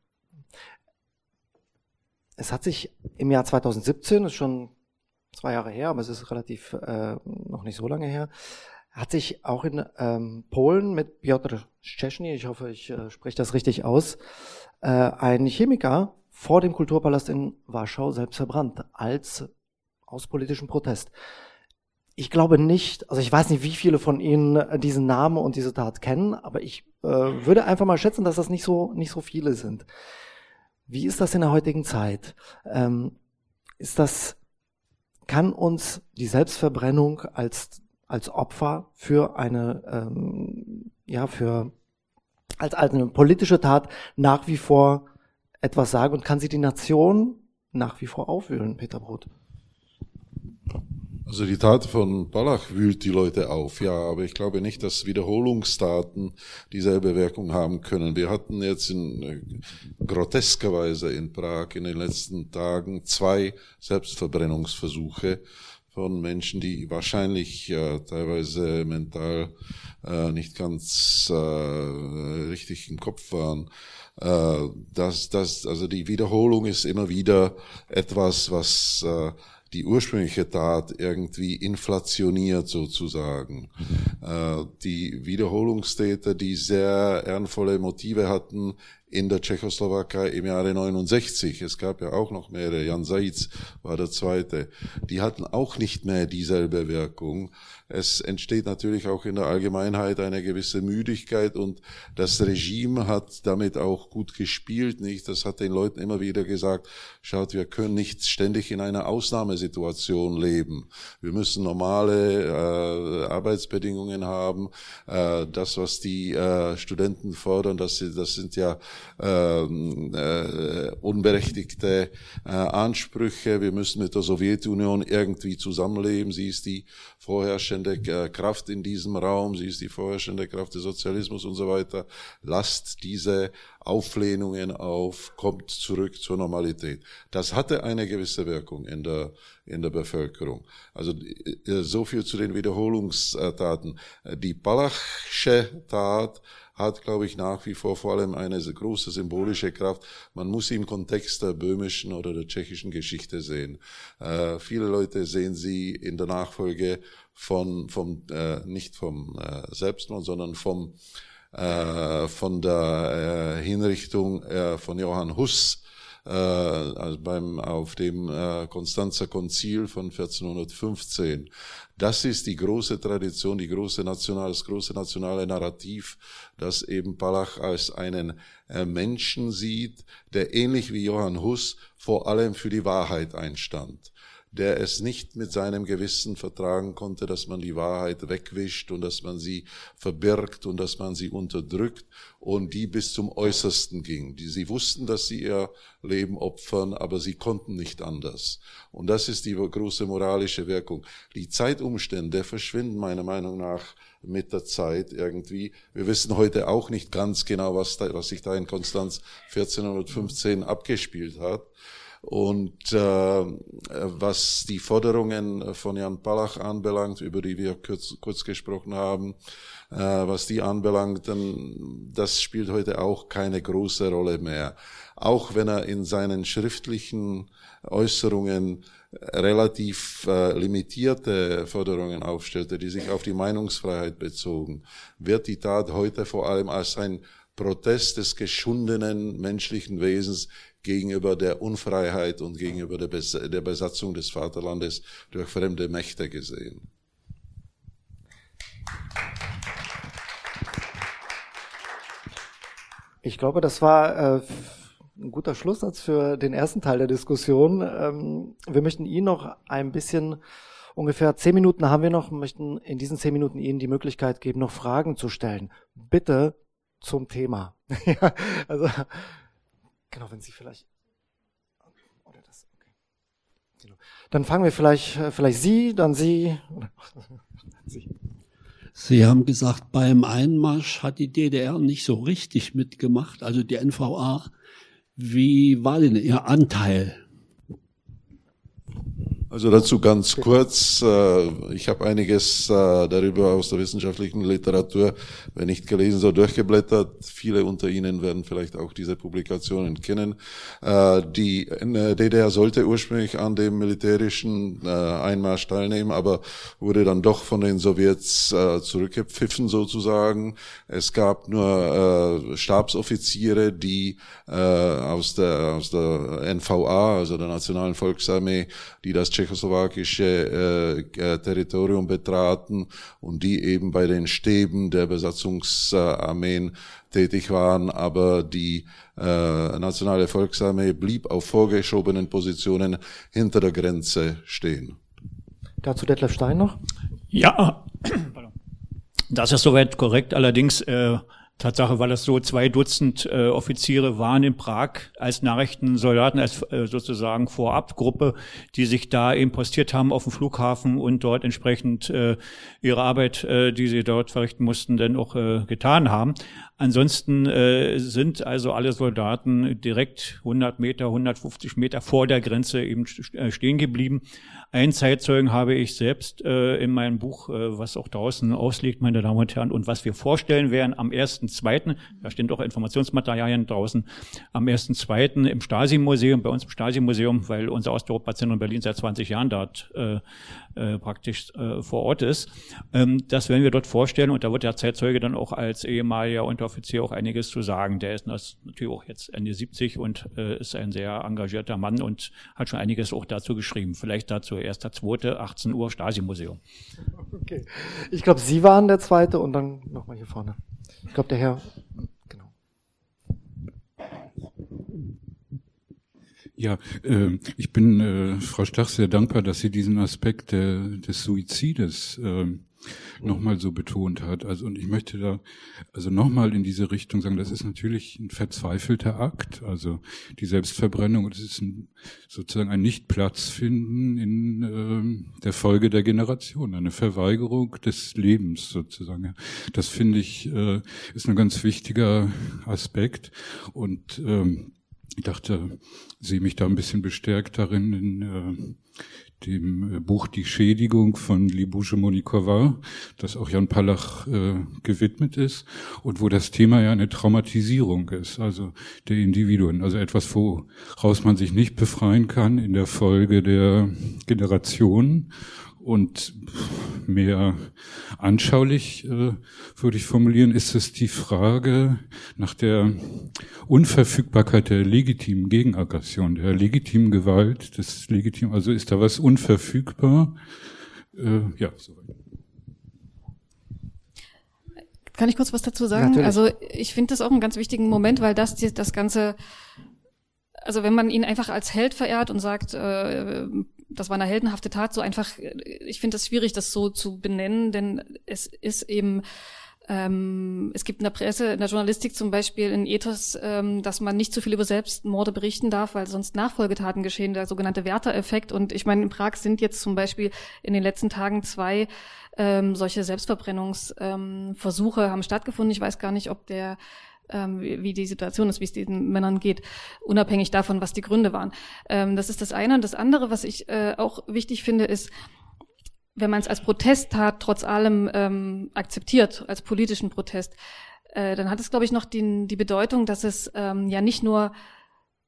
A: Es hat sich im Jahr 2017, ist schon zwei Jahre her, aber es ist relativ äh, noch nicht so lange her, hat sich auch in ähm, Polen mit Piotr Szczesny, ich hoffe, ich äh, spreche das richtig aus, äh, ein Chemiker vor dem Kulturpalast in Warschau selbst verbrannt als aus politischem Protest. Ich glaube nicht, also ich weiß nicht, wie viele von Ihnen diesen Namen und diese Tat kennen, aber ich äh, würde einfach mal schätzen, dass das nicht so, nicht so viele sind. Wie ist das in der heutigen Zeit? Ähm, ist das, kann uns die Selbstverbrennung als, als Opfer für eine, ähm, ja, für, als, als eine politische Tat nach wie vor etwas sagen und kann sie die Nation nach wie vor aufwühlen, Peter Brot?
B: Also die Tat von Balach wühlt die Leute auf, ja, aber ich glaube nicht, dass Wiederholungstaten dieselbe Wirkung haben können. Wir hatten jetzt in äh, grotesker Weise in Prag in den letzten Tagen zwei Selbstverbrennungsversuche von Menschen, die wahrscheinlich äh, teilweise mental äh, nicht ganz äh, richtig im Kopf waren. Äh, das, das, also die Wiederholung ist immer wieder etwas, was äh, die ursprüngliche Tat irgendwie inflationiert sozusagen. Mhm. Äh, die Wiederholungstäter, die sehr ehrenvolle Motive hatten, in der Tschechoslowakei im Jahre 69. Es gab ja auch noch mehrere. Jan Seitz war der zweite. Die hatten auch nicht mehr dieselbe Wirkung. Es entsteht natürlich auch in der Allgemeinheit eine gewisse Müdigkeit und das Regime hat damit auch gut gespielt, nicht? Das hat den Leuten immer wieder gesagt, schaut, wir können nicht ständig in einer Ausnahmesituation leben. Wir müssen normale äh, Arbeitsbedingungen haben. Äh, das, was die äh, Studenten fordern, das, das sind ja ähm, äh, unberechtigte äh, Ansprüche. Wir müssen mit der Sowjetunion irgendwie zusammenleben. Sie ist die vorherrschende äh, Kraft in diesem Raum, sie ist die vorherrschende Kraft des Sozialismus und so weiter. Lasst diese Auflehnungen auf, kommt zurück zur Normalität. Das hatte eine gewisse Wirkung in der, in der Bevölkerung. Also äh, so viel zu den Wiederholungstaten. Die Balachsche Tat hat, glaube ich, nach wie vor vor allem eine große symbolische Kraft. Man muss sie im Kontext der böhmischen oder der tschechischen Geschichte sehen. Äh, viele Leute sehen sie in der Nachfolge von, vom, äh, nicht vom äh, Selbstmord, sondern vom, äh, von der äh, Hinrichtung äh, von Johann Huss, äh, also beim, auf dem äh, Konstanzer Konzil von 1415. Das ist die große Tradition, die große nationale, das große nationale Narrativ, das eben Palach als einen äh, Menschen sieht, der ähnlich wie Johann Huss vor allem für die Wahrheit einstand der es nicht mit seinem Gewissen vertragen konnte, dass man die Wahrheit wegwischt und dass man sie verbirgt und dass man sie unterdrückt und die bis zum Äußersten ging. Die, sie wussten, dass sie ihr Leben opfern, aber sie konnten nicht anders. Und das ist die große moralische Wirkung. Die Zeitumstände verschwinden meiner Meinung nach mit der Zeit irgendwie. Wir wissen heute auch nicht ganz genau, was, da, was sich da in Konstanz 1415 abgespielt hat. Und äh, was die Forderungen von Jan Palach anbelangt, über die wir kurz, kurz gesprochen haben, äh, was die anbelangt, dann das spielt heute auch keine große Rolle mehr. Auch wenn er in seinen schriftlichen Äußerungen relativ äh, limitierte Forderungen aufstellte, die sich auf die Meinungsfreiheit bezogen, wird die Tat heute vor allem als ein Protest des geschundenen menschlichen Wesens gegenüber der Unfreiheit und gegenüber der, Bes der Besatzung des Vaterlandes durch fremde Mächte gesehen.
A: Ich glaube, das war äh, ein guter Schlusssatz für den ersten Teil der Diskussion. Ähm, wir möchten Ihnen noch ein bisschen, ungefähr zehn Minuten haben wir noch, möchten in diesen zehn Minuten Ihnen die Möglichkeit geben, noch Fragen zu stellen. Bitte zum Thema. ja, also, genau, wenn Sie vielleicht, oder das, okay. Genau. Dann fangen wir vielleicht, äh, vielleicht Sie, dann Sie.
E: Sie. Sie haben gesagt, beim Einmarsch hat die DDR nicht so richtig mitgemacht, also die NVA. Wie war denn Ihr Anteil?
B: Also dazu ganz kurz. Äh, ich habe einiges äh, darüber aus der wissenschaftlichen Literatur, wenn nicht gelesen, so durchgeblättert. Viele unter Ihnen werden vielleicht auch diese Publikationen kennen. Äh, die DDR sollte ursprünglich an dem militärischen Einmarsch teilnehmen, aber wurde dann doch von den Sowjets zurückgepfiffen sozusagen. Es gab nur Stabsoffiziere, die aus der, aus der NVA, also der Nationalen Volksarmee, die das tschechoslowakische äh, äh, Territorium betraten und die eben bei den Stäben der Besatzungsarmeen tätig waren, aber die äh, Nationale Volksarmee blieb auf vorgeschobenen Positionen hinter der Grenze stehen.
A: Dazu Detlef Stein noch?
D: Ja, das ist soweit korrekt. Allerdings äh, Tatsache war das so, zwei Dutzend äh, Offiziere waren in Prag als Nachrichtensoldaten, als äh, sozusagen Vorabgruppe, die sich da eben postiert haben auf dem Flughafen und dort entsprechend äh, ihre Arbeit, äh, die sie dort verrichten mussten, dann auch äh, getan haben. Ansonsten äh, sind also alle Soldaten direkt 100 Meter, 150 Meter vor der Grenze eben äh, stehen geblieben. Ein Zeitzeugen habe ich selbst äh, in meinem Buch, äh, was auch draußen ausliegt, meine Damen und Herren, und was wir vorstellen werden am 1.2., da stehen doch Informationsmaterialien draußen, am 1.2. im Stasi-Museum, bei uns im Stasi-Museum, weil unser Osteuropa-Zentrum Berlin seit 20 Jahren dort äh, äh, praktisch äh, vor Ort ist. Ähm, das werden wir dort vorstellen und da wird der Zeitzeuge dann auch als ehemaliger Unteroffizier auch einiges zu sagen. Der ist natürlich auch jetzt Ende 70 und äh, ist ein sehr engagierter Mann und hat schon einiges auch dazu geschrieben. Vielleicht dazu 1.2., 18 Uhr, Stasi-Museum.
A: Okay. Ich glaube, Sie waren der Zweite und dann nochmal hier vorne. Ich glaube, der Herr
F: Ja, äh, ich bin äh, Frau Stach sehr dankbar, dass sie diesen Aspekt der, des Suizides äh, nochmal so betont hat. Also und ich möchte da also nochmal in diese Richtung sagen, das ist natürlich ein verzweifelter Akt, also die Selbstverbrennung und es ist ein, sozusagen ein Nichtplatz finden in äh, der Folge der Generation, eine Verweigerung des Lebens sozusagen. Das finde ich äh, ist ein ganz wichtiger Aspekt und ähm, ich dachte, sehe mich da ein bisschen bestärkt darin in äh, dem äh, Buch Die Schädigung von Libouche Monikova, das auch Jan Palach äh, gewidmet ist und wo das Thema ja eine Traumatisierung ist, also der Individuen, also etwas, woraus man sich nicht befreien kann in der Folge der Generation. Und mehr anschaulich äh, würde ich formulieren, ist es die Frage nach der Unverfügbarkeit der legitimen Gegenaggression, der legitimen Gewalt, des legitimen, also ist da was unverfügbar? Äh, ja, soweit.
C: Kann ich kurz was dazu sagen? Natürlich. Also ich finde das auch einen ganz wichtigen Moment, weil das das ganze also wenn man ihn einfach als Held verehrt und sagt, äh, das war eine heldenhafte Tat, so einfach, äh, ich finde es schwierig, das so zu benennen, denn es ist eben ähm, es gibt in der Presse, in der Journalistik zum Beispiel in Ethos, ähm, dass man nicht zu viel über Selbstmorde berichten darf, weil sonst Nachfolgetaten geschehen, der sogenannte Werter-Effekt. Und ich meine, in Prag sind jetzt zum Beispiel in den letzten Tagen zwei ähm, solche Selbstverbrennungsversuche ähm, haben stattgefunden. Ich weiß gar nicht, ob der ähm, wie, die Situation ist, wie es diesen Männern geht, unabhängig davon, was die Gründe waren. Ähm, das ist das eine. Und das andere, was ich äh, auch wichtig finde, ist, wenn man es als Protesttat trotz allem ähm, akzeptiert, als politischen Protest, äh, dann hat es, glaube ich, noch die, die Bedeutung, dass es ähm, ja nicht nur,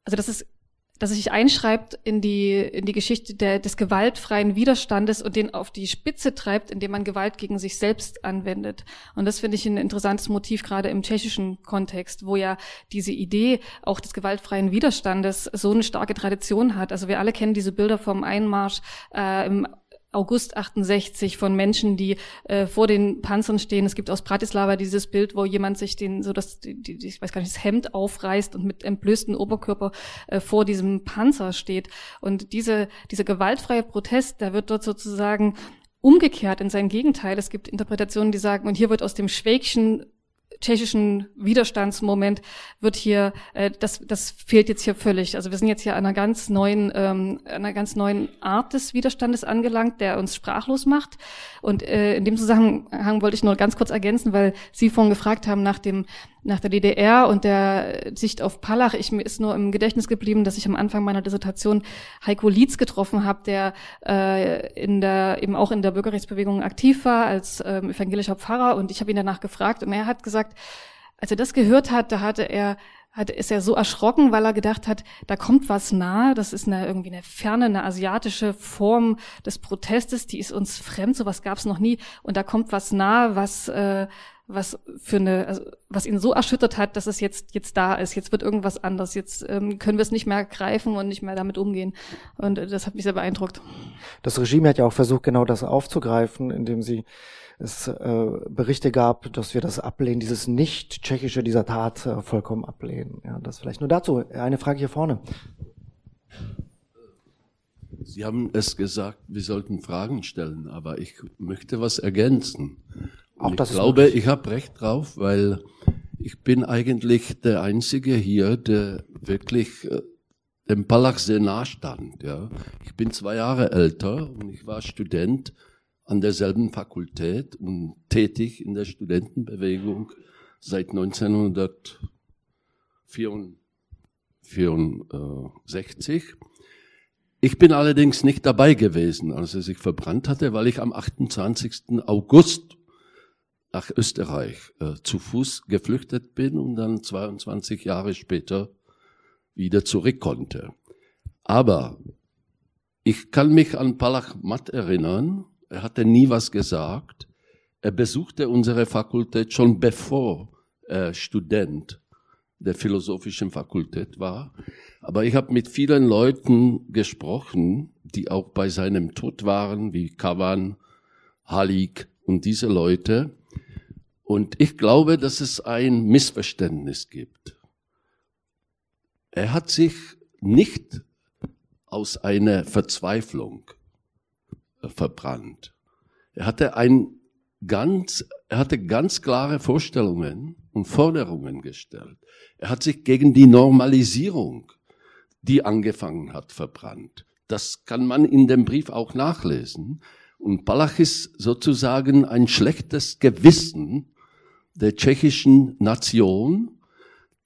C: also dass es dass es sich einschreibt in die, in die Geschichte der, des gewaltfreien Widerstandes und den auf die Spitze treibt, indem man Gewalt gegen sich selbst anwendet. Und das finde ich ein interessantes Motiv gerade im tschechischen Kontext, wo ja diese Idee auch des gewaltfreien Widerstandes so eine starke Tradition hat. Also wir alle kennen diese Bilder vom Einmarsch äh, im August 68 von Menschen, die äh, vor den Panzern stehen. Es gibt aus Bratislava dieses Bild, wo jemand sich den, so das, die, die, ich weiß gar nicht, das Hemd aufreißt und mit entblößtem Oberkörper äh, vor diesem Panzer steht. Und diese, dieser gewaltfreie Protest, der wird dort sozusagen umgekehrt in sein Gegenteil. Es gibt Interpretationen, die sagen, und hier wird aus dem Schwägchen tschechischen Widerstandsmoment wird hier, äh, das, das fehlt jetzt hier völlig. Also wir sind jetzt hier einer ganz neuen, ähm, einer ganz neuen Art des Widerstandes angelangt, der uns sprachlos macht. Und äh, in dem Zusammenhang wollte ich nur ganz kurz ergänzen, weil Sie vorhin gefragt haben nach dem nach der DDR und der Sicht auf Palach. Ich, mir ist nur im Gedächtnis geblieben, dass ich am Anfang meiner Dissertation Heiko Lietz getroffen habe, der äh, in der, eben auch in der Bürgerrechtsbewegung aktiv war als ähm, evangelischer Pfarrer. Und ich habe ihn danach gefragt und er hat gesagt, als er das gehört hat, da hatte er hat, ist er so erschrocken, weil er gedacht hat, da kommt was nahe, das ist eine, irgendwie eine ferne, eine asiatische Form des Protestes, die ist uns fremd, sowas gab es noch nie. Und da kommt was nahe, was, äh, was für eine, also was ihn so erschüttert hat, dass es jetzt jetzt da ist. Jetzt wird irgendwas anders. Jetzt ähm, können wir es nicht mehr greifen und nicht mehr damit umgehen. Und äh, das hat mich sehr beeindruckt.
A: Das Regime hat ja auch versucht, genau das aufzugreifen, indem sie es äh, Berichte gab, dass wir das ablehnen, dieses nicht tschechische dieser Tat äh, vollkommen ablehnen. Ja, das vielleicht nur dazu. Eine Frage hier vorne.
G: Sie haben es gesagt, wir sollten Fragen stellen, aber ich möchte was ergänzen. Auch ich glaube, ich habe recht drauf, weil ich bin eigentlich der Einzige hier, der wirklich äh, dem Palach sehr nah stand. Ja. Ich bin zwei Jahre älter und ich war Student an derselben Fakultät und tätig in der Studentenbewegung seit 1964. Ich bin allerdings nicht dabei gewesen, als er sich verbrannt hatte, weil ich am 28. August nach Österreich äh, zu Fuß geflüchtet bin und dann 22 Jahre später wieder zurück konnte. Aber ich kann mich an Palach Matt erinnern. Er hatte nie was gesagt. Er besuchte unsere Fakultät schon bevor er Student der philosophischen Fakultät war. Aber ich habe mit vielen Leuten gesprochen, die auch bei seinem Tod waren, wie Kavan, Halik und diese Leute. Und ich glaube, dass es ein Missverständnis gibt. Er hat sich nicht aus einer Verzweiflung äh, verbrannt. Er hatte ein ganz, er hatte ganz klare Vorstellungen und Forderungen gestellt. Er hat sich gegen die Normalisierung, die angefangen hat, verbrannt. Das kann man in dem Brief auch nachlesen. Und Palach ist sozusagen ein schlechtes Gewissen der tschechischen Nation,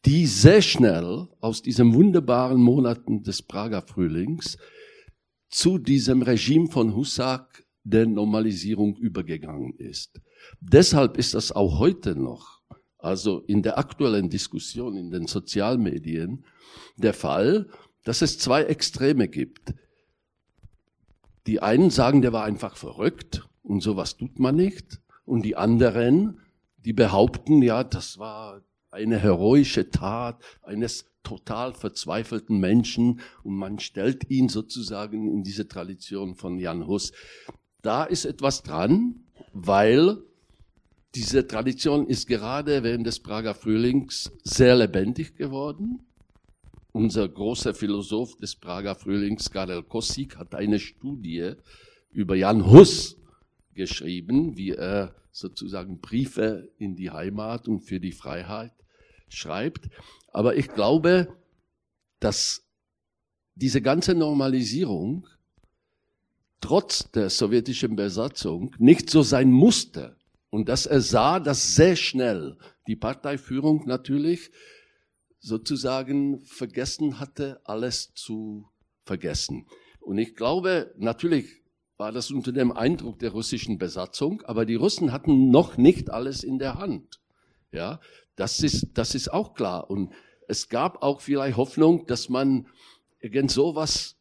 G: die sehr schnell aus diesen wunderbaren Monaten des Prager Frühlings zu diesem Regime von Husak der Normalisierung übergegangen ist. Deshalb ist das auch heute noch, also in der aktuellen Diskussion in den Sozialmedien, der Fall, dass es zwei Extreme gibt. Die einen sagen, der war einfach verrückt und sowas tut man nicht. Und die anderen die behaupten, ja, das war eine heroische Tat eines total verzweifelten Menschen und man stellt ihn sozusagen in diese Tradition von Jan Hus. Da ist etwas dran, weil diese Tradition ist gerade während des Prager Frühlings sehr lebendig geworden. Unser großer Philosoph des Prager Frühlings, Karel Kosik, hat eine Studie über Jan Hus geschrieben, wie er sozusagen Briefe in die Heimat und für die Freiheit schreibt. Aber ich glaube, dass diese ganze Normalisierung trotz der sowjetischen Besatzung nicht so sein musste. Und dass er sah, dass sehr schnell die Parteiführung natürlich sozusagen vergessen hatte, alles zu vergessen. Und ich glaube, natürlich war das unter dem Eindruck der russischen Besatzung, aber die Russen hatten noch nicht alles in der Hand. Ja, das ist, das ist auch klar. Und es gab auch vielleicht Hoffnung, dass man irgend sowas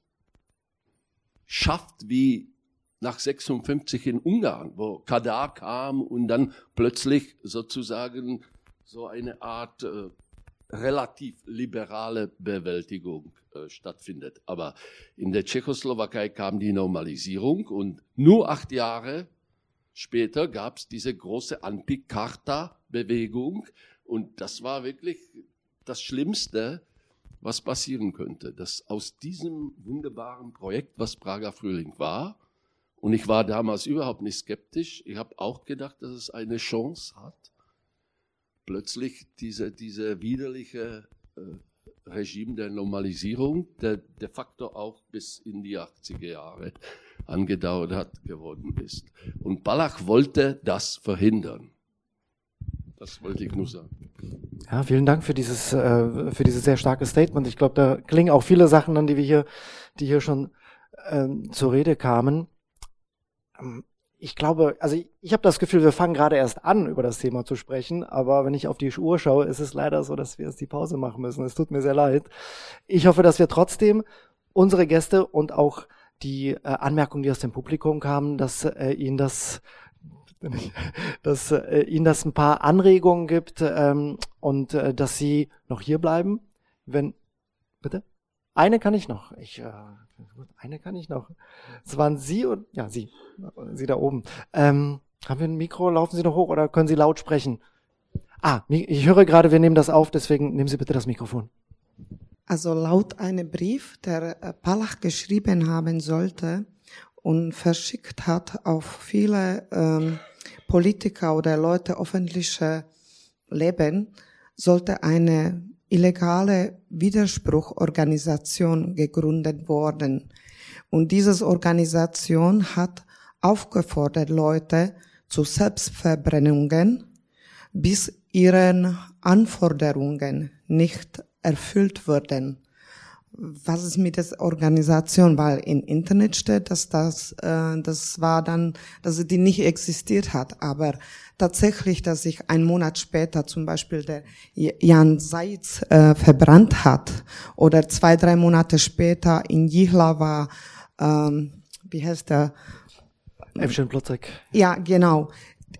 G: schafft wie nach 56 in Ungarn, wo Kadar kam und dann plötzlich sozusagen so eine Art äh, relativ liberale Bewältigung äh, stattfindet. Aber in der Tschechoslowakei kam die Normalisierung und nur acht Jahre später gab es diese große Anti-Karta-Bewegung und das war wirklich das Schlimmste, was passieren könnte, dass aus diesem wunderbaren Projekt, was Prager Frühling war, und ich war damals überhaupt nicht skeptisch. Ich habe auch gedacht, dass es eine Chance hat. Plötzlich diese, diese widerliche äh, Regime der Normalisierung, der de facto auch bis in die 80er Jahre angedauert hat, geworden ist. Und Balach wollte das verhindern. Das wollte ich nur sagen.
A: Ja, vielen Dank für dieses, äh, für dieses sehr starke Statement. Ich glaube, da klingen auch viele Sachen an, die wir hier, die hier schon ähm, zur Rede kamen. Ähm, ich glaube, also ich, ich habe das Gefühl, wir fangen gerade erst an, über das Thema zu sprechen, aber wenn ich auf die Uhr schaue, ist es leider so, dass wir jetzt die Pause machen müssen. Es tut mir sehr leid. Ich hoffe, dass wir trotzdem unsere Gäste und auch die äh, Anmerkungen, die aus dem Publikum kamen, dass äh, Ihnen das dass äh, Ihnen das ein paar Anregungen gibt ähm, und äh, dass Sie noch hier bleiben. Wenn bitte eine kann ich noch. Ich äh, eine kann ich noch. Es waren Sie und ja, Sie. Sie da oben. Ähm, haben wir ein Mikro? Laufen Sie noch hoch oder können Sie laut sprechen? Ah, ich höre gerade, wir nehmen das auf, deswegen nehmen Sie bitte das Mikrofon.
H: Also laut einem Brief, der äh, Palach geschrieben haben sollte und verschickt hat auf viele ähm, Politiker oder Leute öffentliche Leben, sollte eine illegale Widerspruchorganisation gegründet worden. Und diese Organisation hat aufgefordert, Leute zu Selbstverbrennungen, bis ihren Anforderungen nicht erfüllt würden was ist mit der Organisation, weil im Internet steht, dass das, äh, das war dann, dass die nicht existiert hat, aber tatsächlich, dass sich ein Monat später zum Beispiel der Jan Seitz äh, verbrannt hat oder zwei, drei Monate später in Jihla war, ähm, wie heißt der?
A: Evgen Plotzek.
H: Ja, genau.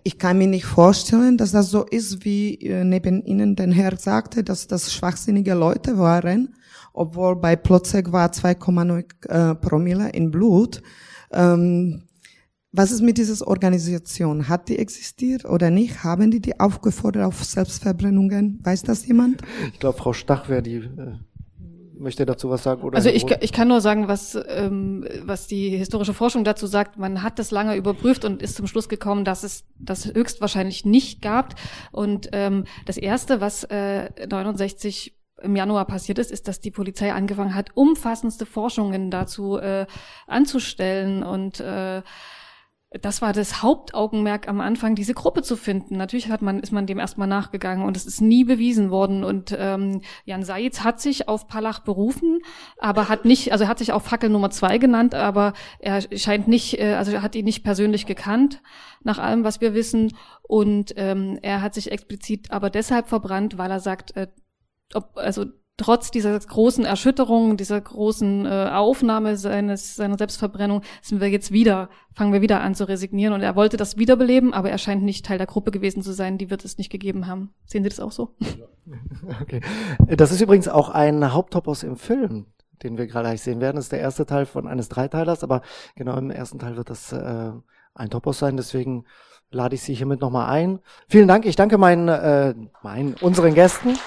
H: Ich kann mir nicht vorstellen, dass das so ist, wie äh, neben Ihnen der Herr sagte, dass das schwachsinnige Leute waren obwohl bei Plotzek war 2,9 äh, Promille in Blut. Ähm, was ist mit dieser Organisation? Hat die existiert oder nicht? Haben die die aufgefordert auf Selbstverbrennungen? Weiß das jemand?
A: Ich glaube, Frau Stach wäre die. Äh möchte dazu was sagen? Oder
C: also ich, ich kann nur sagen, was, ähm, was die historische Forschung dazu sagt. Man hat das lange überprüft und ist zum Schluss gekommen, dass es das höchstwahrscheinlich nicht gab. Und ähm, das Erste, was äh, 69 im Januar passiert ist, ist, dass die Polizei angefangen hat, umfassendste Forschungen dazu äh, anzustellen und äh, das war das Hauptaugenmerk am Anfang, diese Gruppe zu finden. Natürlich hat man, ist man dem erstmal nachgegangen und es ist nie bewiesen worden. Und ähm, Jan Seitz hat sich auf Palach berufen, aber hat nicht, also hat sich auch Fackel Nummer zwei genannt, aber er scheint nicht, äh, also hat ihn nicht persönlich gekannt, nach allem, was wir wissen. Und ähm, er hat sich explizit aber deshalb verbrannt, weil er sagt, äh, ob, also trotz dieser großen Erschütterung, dieser großen äh, Aufnahme seines, seiner Selbstverbrennung, sind wir jetzt wieder, fangen wir wieder an zu resignieren. Und er wollte das wiederbeleben, aber er scheint nicht Teil der Gruppe gewesen zu sein, die wird es nicht gegeben haben. Sehen Sie das auch so?
A: Okay. Das ist übrigens auch ein Haupttopos im Film, den wir gerade sehen werden. Das ist der erste Teil von eines Dreiteilers, aber genau im ersten Teil wird das äh, ein Topos sein. Deswegen lade ich Sie hiermit nochmal ein. Vielen Dank. Ich danke meinen, äh, meinen unseren Gästen.